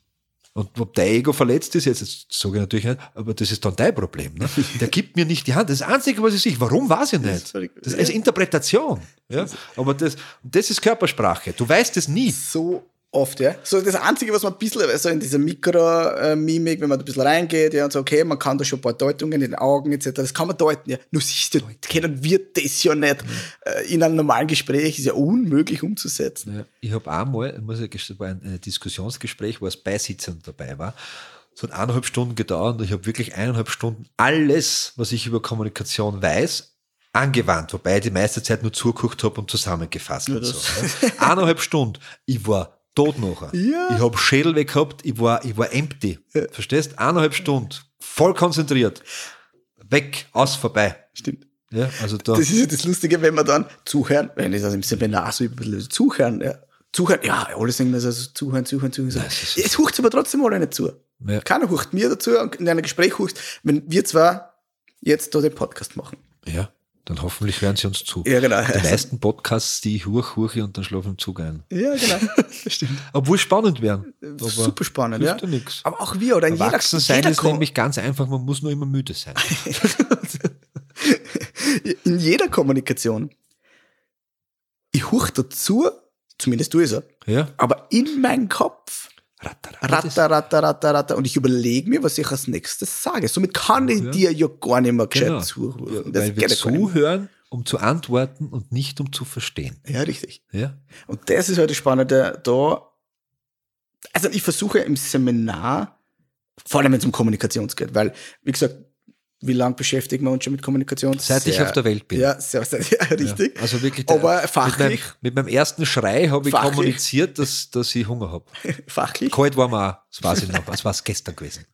Und ob dein Ego verletzt ist, jetzt, jetzt sage ich natürlich nicht, aber das ist dann dein Problem. Ne? Der gibt mir nicht die Hand. Das ist das Einzige, was ich sehe. Warum weiß ich nicht? Das ist Interpretation. Ja? Aber das, das ist Körpersprache. Du weißt es nie. so oft, ja. So das Einzige, was man ein bisschen, also in dieser Mikro-Mimik, wenn man da ein bisschen reingeht, ja, und so, okay, man kann da schon ein paar Deutungen in den Augen etc., das kann man deuten, ja. Nur siehst du, kennen wird das ja nicht äh, in einem normalen Gespräch, ist ja unmöglich umzusetzen. Ja, ich habe einmal, muss ich gestehen, war ein, ein Diskussionsgespräch, wo es Beisitzend dabei war. Es hat eineinhalb Stunden gedauert und ich habe wirklich eineinhalb Stunden alles, was ich über Kommunikation weiß, angewandt, wobei ich die meiste Zeit nur zugeguckt habe und zusammengefasst und so. Ja. Eineinhalb Stunden. Ich war tot nachher. Ja. Ich habe Schädel weg gehabt, ich war, ich war empty. Verstehst? Eineinhalb Stunden. Voll konzentriert. Weg, aus, vorbei. Stimmt. Ja, also da. Das ist ja das Lustige, wenn man dann zuhören, wenn ich das im Seminar so ein bisschen zuhören, ja. Zuhören, ja, alle sagen das also zuhören, zuhören, zuhören. zuhören. Ist- Es hucht aber trotzdem alle nicht zu. Ja. Keiner hucht mir dazu und in einem Gespräch hucht, wenn wir zwei jetzt da den Podcast machen. ja, dann hoffentlich hören sie uns zu. Ja, genau. Die meisten Podcasts, die ich huch, huche und dann schlafe im Zug ein. Ja, genau. Stimmt. Obwohl spannend wären. Aber Super spannend, ja. ja nichts. Aber auch wir oder in jeder, Erwachsen sein jeder ist Ko- nämlich ganz einfach, man muss nur immer müde sein. in jeder Kommunikation. Ich huch dazu, zumindest du es ja, Ja? aber in meinen Kopf. Ratter, Ratter, ratter, ratter, ratter. Und ich überlege mir, was ich als nächstes sage. Somit kann ich Ja. dir ja gar nicht mehr Genau. zuhören. Das weil wir zuhören, um zu antworten und nicht um zu verstehen. Ja, richtig. Ja? Und das ist halt das Spannende da. Also ich versuche im Seminar, vor allem wenn es um Kommunikation geht, weil, wie gesagt, wie lange beschäftigen wir uns schon mit Kommunikation? Seit ich auf der Welt bin. Ja, sehr, sehr, ja, richtig. Ja, also wirklich. Aber Mit fachlich, meinem, mit meinem ersten Schrei habe ich Fachlich. kommuniziert, dass, dass ich Hunger habe. fachlich, Kalt war mir auch. Das weiß ich noch. Das war es gestern gewesen.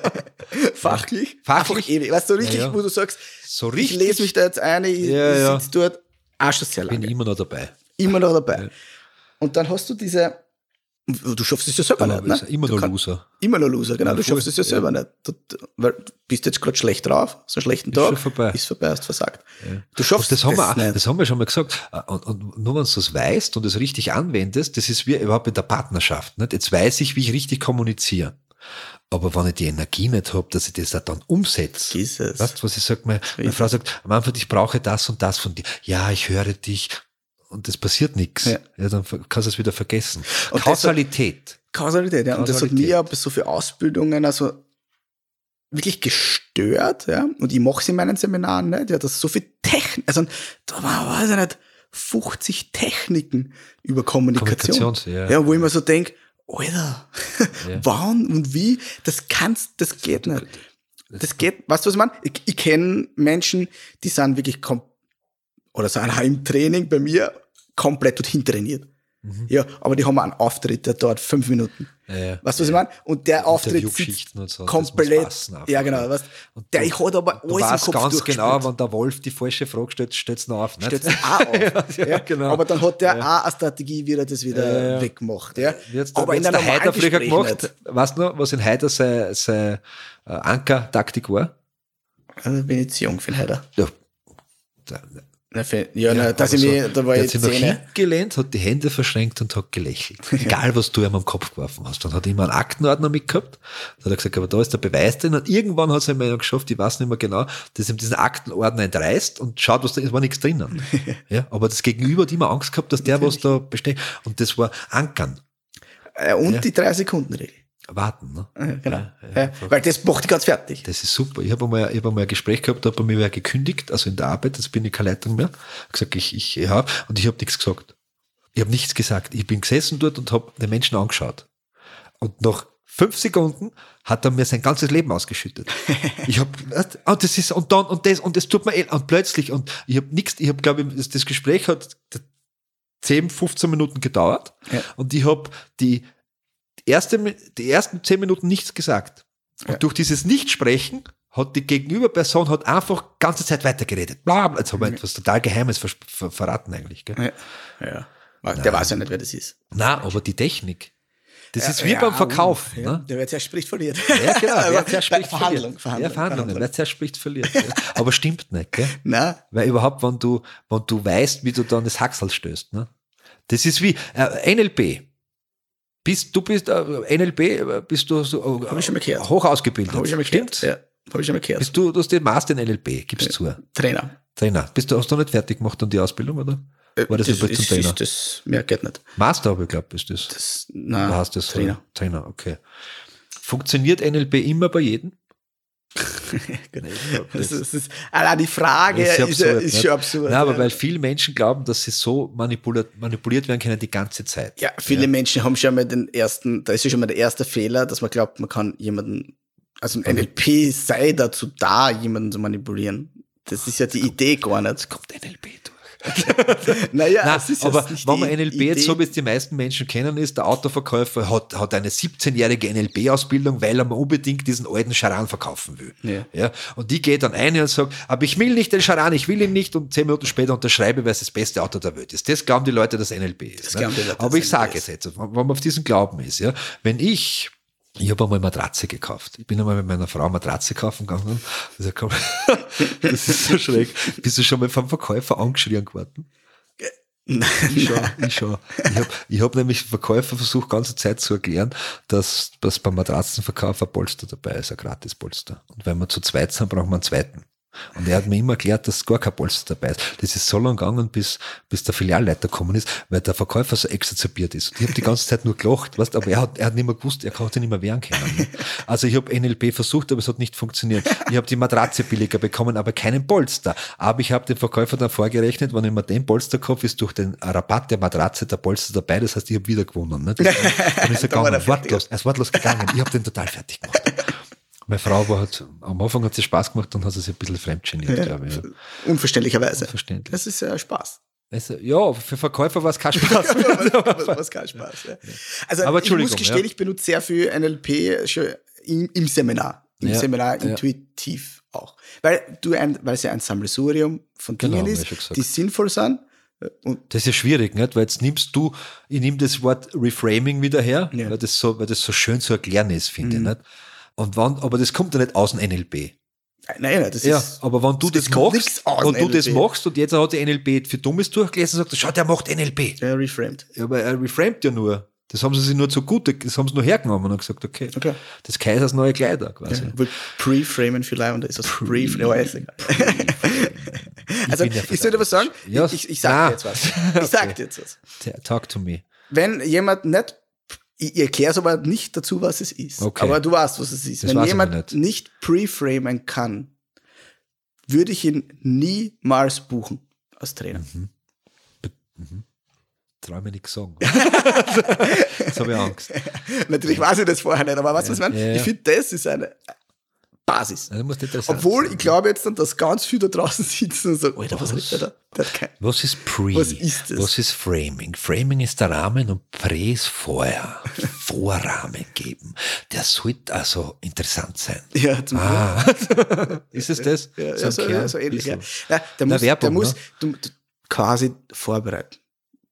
fachlich, Fachlich. ewig. Weißt du, richtig, Ja, ja. wo du sagst, So ich richtig lese mich da jetzt ein, ich, Ja, ich ja. sitze dort, auch schon sehr bin lange. ich immer noch dabei. Immer noch dabei. Ja. Und dann hast du diese, Du schaffst es ja selber Aber nicht. ist Ne? immer Du noch Loser. Immer noch Loser, genau. Ja, du schaffst es ja ja. selber nicht. Du, du- weil du bist jetzt gerade schlecht drauf, so einen schlechten Ist Tag. schon vorbei. Ist vorbei, hast versagt. Du Und schaffst das haben, wir, es nicht. das haben wir schon mal gesagt. Und, und nur wenn du das weißt und das richtig anwendest, das ist wie überhaupt in der Partnerschaft. Nicht? Jetzt weiß ich, wie ich richtig kommuniziere. Aber wenn ich die Energie nicht habe, dass ich das auch dann umsetze. Ist es. Weißt du, was ich sage? Meine. Frau sagt, am Anfang, ich brauche das und das von dir. Ja, ich höre dich. Und es passiert nichts. Ja. Ja. dann kannst du es wieder vergessen. Und Kausalität. Kausalität, ja. Und das hat Kausalität. mir bei so viele Ausbildungen also wirklich gestört, ja. Und ich mache es in meinen Seminaren nicht, ja, das so viel Technik, also da war, weiß ich nicht, 50 Techniken über Kommunikation. Kommunikations- ja. ja. wo ich mir so denk, Alter, Ja. wann und wie, das kannst, das geht nicht. Das geht, weißt du, was ich meine? Ich, ich kenne Menschen, die sind wirklich kom oder sind auch im Training bei mir komplett dorthin trainiert. Mhm. Ja, aber die haben einen Auftritt, der dauert fünf Minuten. Ja, ja. Weißt du, was ich meine? Und der Auftritt sitzt so, komplett. passen ja, genau. ja. Weißt, Und der ich hat aber alles weißt im Kopf ganz genau, wenn der Wolf die falsche Frage stellt, stellt es noch auf. Nicht? Stellt's auch auf. Ja, ja, genau. Aber dann hat der Ja. auch eine Strategie, wie er das wieder Ja, ja. wegmacht. Ja. Hat's aber in der einem Heider früher gemacht? nicht. Weißt du noch, was in Heider seine, seine äh, Ankertaktik war? Also bin ich zu jung für den Heider. Ja. Na, Ja, na, dass ich so, mir, da war der ich hat sich nach hinten gelehnt, hat die Hände verschränkt und hat gelächelt. Egal, was du ihm am Kopf geworfen hast. Dann hat er immer einen Aktenordner mitgehabt. Dann hat er gesagt, aber da ist der Beweis drin. Und irgendwann hat es ihm einer geschafft, ich weiß nicht mehr genau, dass ihm diesen Aktenordner entreißt und schaut, was da ist, war nichts drinnen. ja, aber das Gegenüber hat immer Angst gehabt, dass der was da besteht. Und das war Ankern. Äh, und Ja. die 3-Sekunden-Regel. Warten. Ne? Ja, Genau. Ja, ja. Weil das macht dich ganz fertig. Das ist super. Ich habe einmal, ich hab einmal ein Gespräch gehabt, da hat bei mir wer gekündigt, also in der Arbeit, jetzt bin ich keine Leitung mehr. Gesagt, ich, ich, ja, und ich habe nichts gesagt. Ich habe nichts gesagt. Ich bin gesessen dort und habe den Menschen angeschaut. Und nach fünf Sekunden hat er mir sein ganzes Leben ausgeschüttet. Ich habe, und das ist, und dann, und das, und das tut mir, eh- und plötzlich, und ich habe nichts, ich habe, glaube ich, das, das Gespräch hat 10, 15 Minuten gedauert. Ja. Und ich habe die erste, die ersten 10 Minuten nichts gesagt. Und Ja. durch dieses Nichtsprechen hat die Gegenüberperson hat einfach ganze Zeit weitergeredet. Bla, bla. Jetzt haben wir etwas total Geheimes ver ver verraten eigentlich. Gell? Ja. ja. Der weiß ja nicht, wer das ist. Na, aber die Technik. Das Ja, ist wie ja, beim Verkauf. Ja. Ne? Der wer zuerst spricht, verliert. Ja, genau. Wer zuerst bei spricht, Verhandlung, verliert. Verhandlung, ja, Verhandlungen. Wer zuerst spricht, verliert. Ja. Aber stimmt nicht, gell? Na, Weil überhaupt, wenn du, wenn du weißt, wie du dann das Haxel stößt. Ne? Das ist wie äh, NLP. Bist, du bist äh, NLP, äh, bist du so, äh, Hab ich schon mal gehört. hoch ausgebildet. habe ich schon mal gehört. Stimmt's? Ja, habe ich schon mal gehört. Bist du, du hast den Master in NLP, gibst zu. Trainer. Trainer. Bist du, hast du noch nicht fertig gemacht dann die Ausbildung, oder? Äh, War das, das zum ist, Trainer? ist das, mehr geht nicht. Master habe ich glaubt, ist das. Das, Da na, hast du das. Trainer. Trainer, okay. Funktioniert NLP immer bei jedem? Das ist, das ist, allein die Frage Das ist, ja- ist, nicht? schon absurd. Nein, aber ja. weil viele Menschen glauben, dass sie so manipuliert, manipuliert werden können die ganze Zeit. ja, viele Menschen haben schon mal den ersten, da ist ja schon mal der erste Fehler, dass man glaubt, man kann jemanden, also ein NLP sei dazu da, jemanden zu manipulieren. Das ist ja die Idee gar nicht. Kommt NLP. Naja, Nein, das ist aber jetzt wenn man NLP jetzt Idee. so, wie es die meisten Menschen kennen, ist, der Autoverkäufer hat, hat eine 17-jährige NLP-Ausbildung, weil er mir unbedingt diesen alten Charan verkaufen will. Ja. Ja, und die geht dann ein und sagt, aber ich will nicht den Charan, ich will ihn nicht und zehn Minuten später unterschreibe, weil es das beste Auto der Welt ist. Das glauben die Leute, dass NLP ist. Das ne? glauben die Leute, aber ich sage es jetzt, wenn man auf diesen Glauben ist, ja, wenn ich ich habe einmal Matratze gekauft. Ich bin einmal mit meiner Frau Matratze kaufen gegangen. Also, komm, das ist so schräg. Bist du schon mal vom Verkäufer angeschrien geworden? Ich schon, ich schon. Ich habe ich hab nämlich Verkäufer versucht, ganze Zeit zu erklären, dass, dass beim Matratzenverkauf ein Polster dabei ist, ein Gratispolster. Und wenn wir zu zweit sind, brauchen wir einen zweiten. Und er hat mir immer erklärt, dass gar kein Polster dabei ist. Das ist so lang gegangen, bis, bis der Filialleiter gekommen ist, weil der Verkäufer so exazerbiert ist. Und ich habe die ganze Zeit nur gelacht, weißt, aber er hat, er hat nicht mehr gewusst, er konnte nicht mehr wehren können. ne? Also ich habe NLP versucht, aber es hat nicht funktioniert. Ich habe die Matratze billiger bekommen, aber keinen Polster. Aber ich habe dem Verkäufer dann vorgerechnet, wenn ich mir den Polster kaufe, ist durch den Rabatt der Matratze der Polster dabei. Das heißt, ich habe wieder gewonnen. Ne? Dann ist er Da gegangen, wortlos, er ist wortlos gegangen. Ich habe den total fertig gemacht. Meine Frau war halt, am Anfang hat sie Spaß gemacht, dann hat sie sich ein bisschen fremdgeniert, glaube ich. Ja. Unverständlicherweise. Unverständlich. Das ist ja Spaß. Also, ja, für Verkäufer war es kein Spaß. was, was kein Spaß. Ja. Also Aber ich muss gestehen, ja. ich benutze sehr viel NLP im, im Seminar. Im Ja, Seminar ja. intuitiv auch. Weil du ein, weil es ja ein Sammelsurium von Genau, Dingen ich ist, die sinnvoll sind, Und Das ist ja schwierig, nicht? Weil jetzt nimmst du, ich nehme das Wort Reframing wieder her, Ja. Mhm. weil, das so, weil das so schön zu erklären ist, finde ich. Nicht? Und wann, aber das kommt ja nicht aus dem NLP. nein, nein, das Ja, ist. aber wenn du das kommt machst, wenn du das NLP. machst und jetzt hat die NLP für Dummes durchgelesen und sagt, schau, der macht NLP. Ja, reframed. Ja, aber er reframed ja nur. Das haben sie sich nur zugute, das haben sie nur hergenommen und gesagt, okay, Okay. das Kaisers neue Kleider quasi. Ja, pre-framen Leih und da ist das pre ja, ist egal. Also, bin ja ich soll dir was sagen? Ja, ich, ich, ich sag ah. dir jetzt was. Ich sag dir jetzt was. Talk to me. Wenn jemand nicht, ich, erkläre es aber nicht dazu, was es ist. Okay. Aber du weißt, was es ist. Das Wenn jemand nicht. nicht pre-framen kann, würde ich ihn niemals buchen als Trainer. Mhm. Trau mir nichts sagen. Jetzt habe ich Angst. Natürlich weiß ich das vorher nicht, aber weißt du, was ich meine? Ja, ja. Ich finde, das ist eine Basis. Interessant Obwohl, sein. ich glaube jetzt dann, dass ganz viele da draußen sitzen und sagen, Alter, was redet der da? Was ist Pre? Was ist das? Was ist Framing? Framing ist der Rahmen und Pre ist vorher. Vorrahmen geben. Der sollte also interessant sein. Ja, zum Ah. ist es das? Ja, So ja, so, ja, so ähnlich. Ja. Der muss, Werbung, der muss ne? du, du, quasi vorbereiten.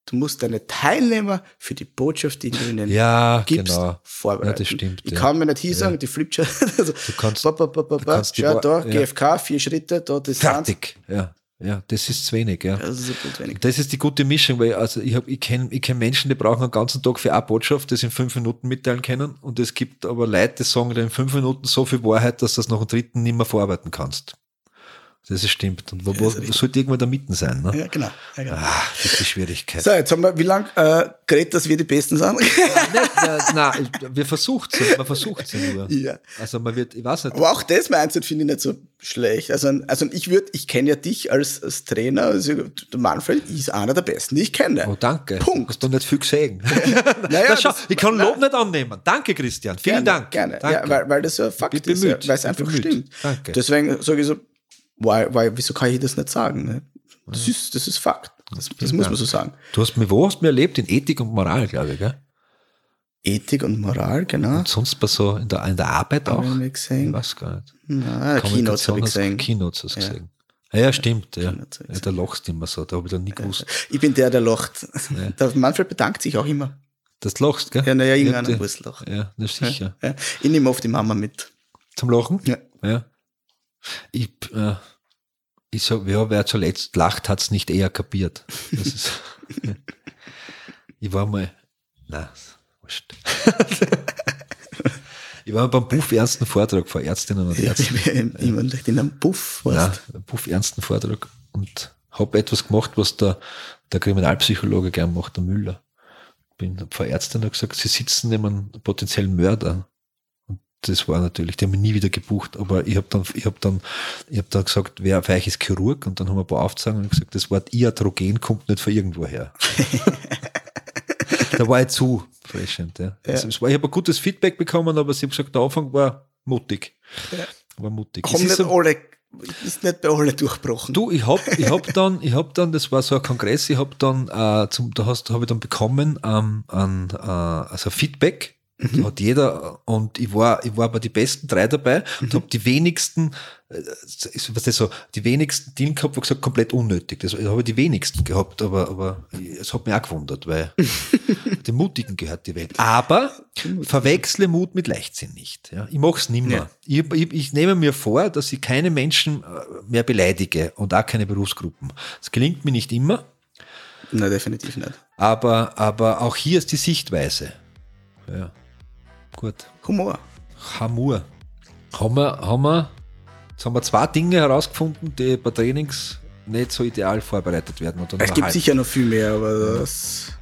Du musst deine Teilnehmer für die Botschaft, die du ihnen Ja, gibst, genau. vorbereiten. Ja, das stimmt, Ich ja. kann mir nicht hier sagen, die Flipchart. Also, Du kannst- ba, ba, ba, ba, ba, schau da, ja. GFK, vier Schritte, da Distanz. Fertig. Ja, ja, das ist zu wenig, ja. Das ist wenig. Das ist die gute Mischung, weil also ich, hab, ich kenne ich kenn Menschen, die brauchen einen ganzen Tag für eine Botschaft, das in fünf Minuten mitteilen können. Und es gibt aber Leute, die sagen dir in fünf Minuten so viel Wahrheit, dass du das nach dem dritten nicht mehr verarbeiten kannst. Das ist stimmt. Und wo, wo richtig. sollte irgendwo da mitten sein? Ne? Ja, genau. Ja, genau. Ah, das ist die Schwierigkeit. So, jetzt haben wir, wie lange äh, geredet, dass wir die Besten sind? Nein, wir versucht es, man versucht es nur. ja. Also man wird, ich weiß nicht, Aber auch das Mindset finde ich nicht so schlecht. Also, also ich würde, ich kenne ja dich als, als Trainer, also der Manfred ist einer der Besten, die ich kenne. oh danke, Punkt. hast du nicht viel gesehen. Naja, Na, schau, das- ich kann Lob nicht annehmen. Danke, Christian. Vielen gerne, Dank. Gerne, Danke. Ja, weil, weil das ja Fakt bin ist, ja, weil es einfach bemüht. stimmt. Danke. Deswegen sage ich so, why, why, wieso kann ich das nicht sagen? Ne? Das, ist, das ist Fakt. Das, das muss man so sagen. Du hast mir, wo hast du mir erlebt? In Ethik und Moral, glaube ich, gell? Ethik und Moral, genau. Und sonst bei so in der, in der Arbeit auch? Habe ich mir Ich gesehen. weiß gar nicht. Na, Keynotes habe ich gesehen. Keynotes hast du gesehen. Ja, ja, stimmt. Ja. Ja, da lachst du immer so. Da habe ich dann nie gewusst. Ich bin der, der lacht. Der Manfred bedankt sich auch immer. Dass du lachst, gell? Ja, naja, irgendeiner muss lachen. Ja, na sicher. Ja. Ich nehme oft die Mama mit. Zum Lachen? Ja. Ja. Ich, äh, ich sag, ja, wer zuletzt lacht, hat's nicht eher kapiert. Das ist, ich war mal, na, wurscht. ich war beim Buff ernsten Vortrag vor Ärztinnen und Ja, Ärzten. ich bin immer leicht in einem Puff. Ja, Weißt? einen Buff ernsten Vortrag und habe etwas gemacht, was der, der Kriminalpsychologe gern macht, der Müller. Bin vor Ärztinnen gesagt, sie sitzen neben einem potenziellen Mörder. Das war natürlich, die haben mich nie wieder gebucht, aber ich habe dann, ich habe dann, ich habe dann gesagt, wer euch ist Chirurg? Und dann haben wir ein paar Aufzeigen und gesagt, das Wort Iatrogen kommt nicht von irgendwo her. da war ich zu freshend, ja. Also es war, ich habe ein gutes Feedback bekommen, aber sie haben gesagt, der Anfang war mutig. War mutig. Kommen ist nicht so- alle, ist nicht bei alle durchbrochen. Du, ich hab, ich hab dann, ich hab dann, das war so ein Kongress, ich hab dann, äh, zum, da hast, habe ich dann bekommen, ähm, an, äh, also Feedback. Da hat jeder, und ich war, ich war bei die besten drei dabei und hab die wenigsten, äh, ist- was das so, die wenigsten Deal gehabt, wo gesagt, komplett unnötig. Das habe ich die wenigsten gehabt, aber, aber es hat mich auch gewundert, weil den Mutigen gehört die Welt. Aber verwechsle Mut mit Leichtsinn nicht. Ja. Ich mache es nimmer. Ja. Ich, ich, ich nehme mir vor, dass ich keine Menschen äh, mehr beleidige und auch keine Berufsgruppen. Das gelingt mir nicht immer, Nein, definitiv nicht. aber, aber auch hier ist die Sichtweise. Ja. Gut. Humor. Hamur. Haben wir, haben wir, jetzt haben wir zwei Dinge herausgefunden, die bei Trainings nicht so ideal vorbereitet werden. Oder Es gibt sicher noch viel mehr, aber das.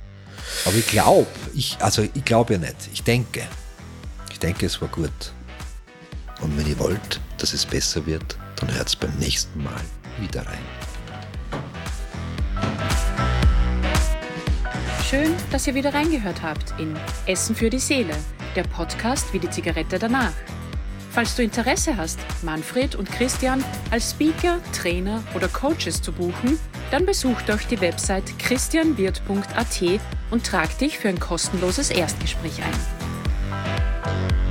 Aber ich glaube, ich, also ich glaube ja nicht. Ich denke. Ich denke, es war gut. Und wenn ihr wollt, dass es besser wird, dann hört es beim nächsten Mal wieder rein. Schön, dass ihr wieder reingehört habt in Essen für die Seele, der Podcast wie die Zigarette danach. Falls du Interesse hast, Manfred und Christian als Speaker, Trainer oder Coaches zu buchen, dann besuch doch die Website christianwirt.at und trag dich für ein kostenloses Erstgespräch ein.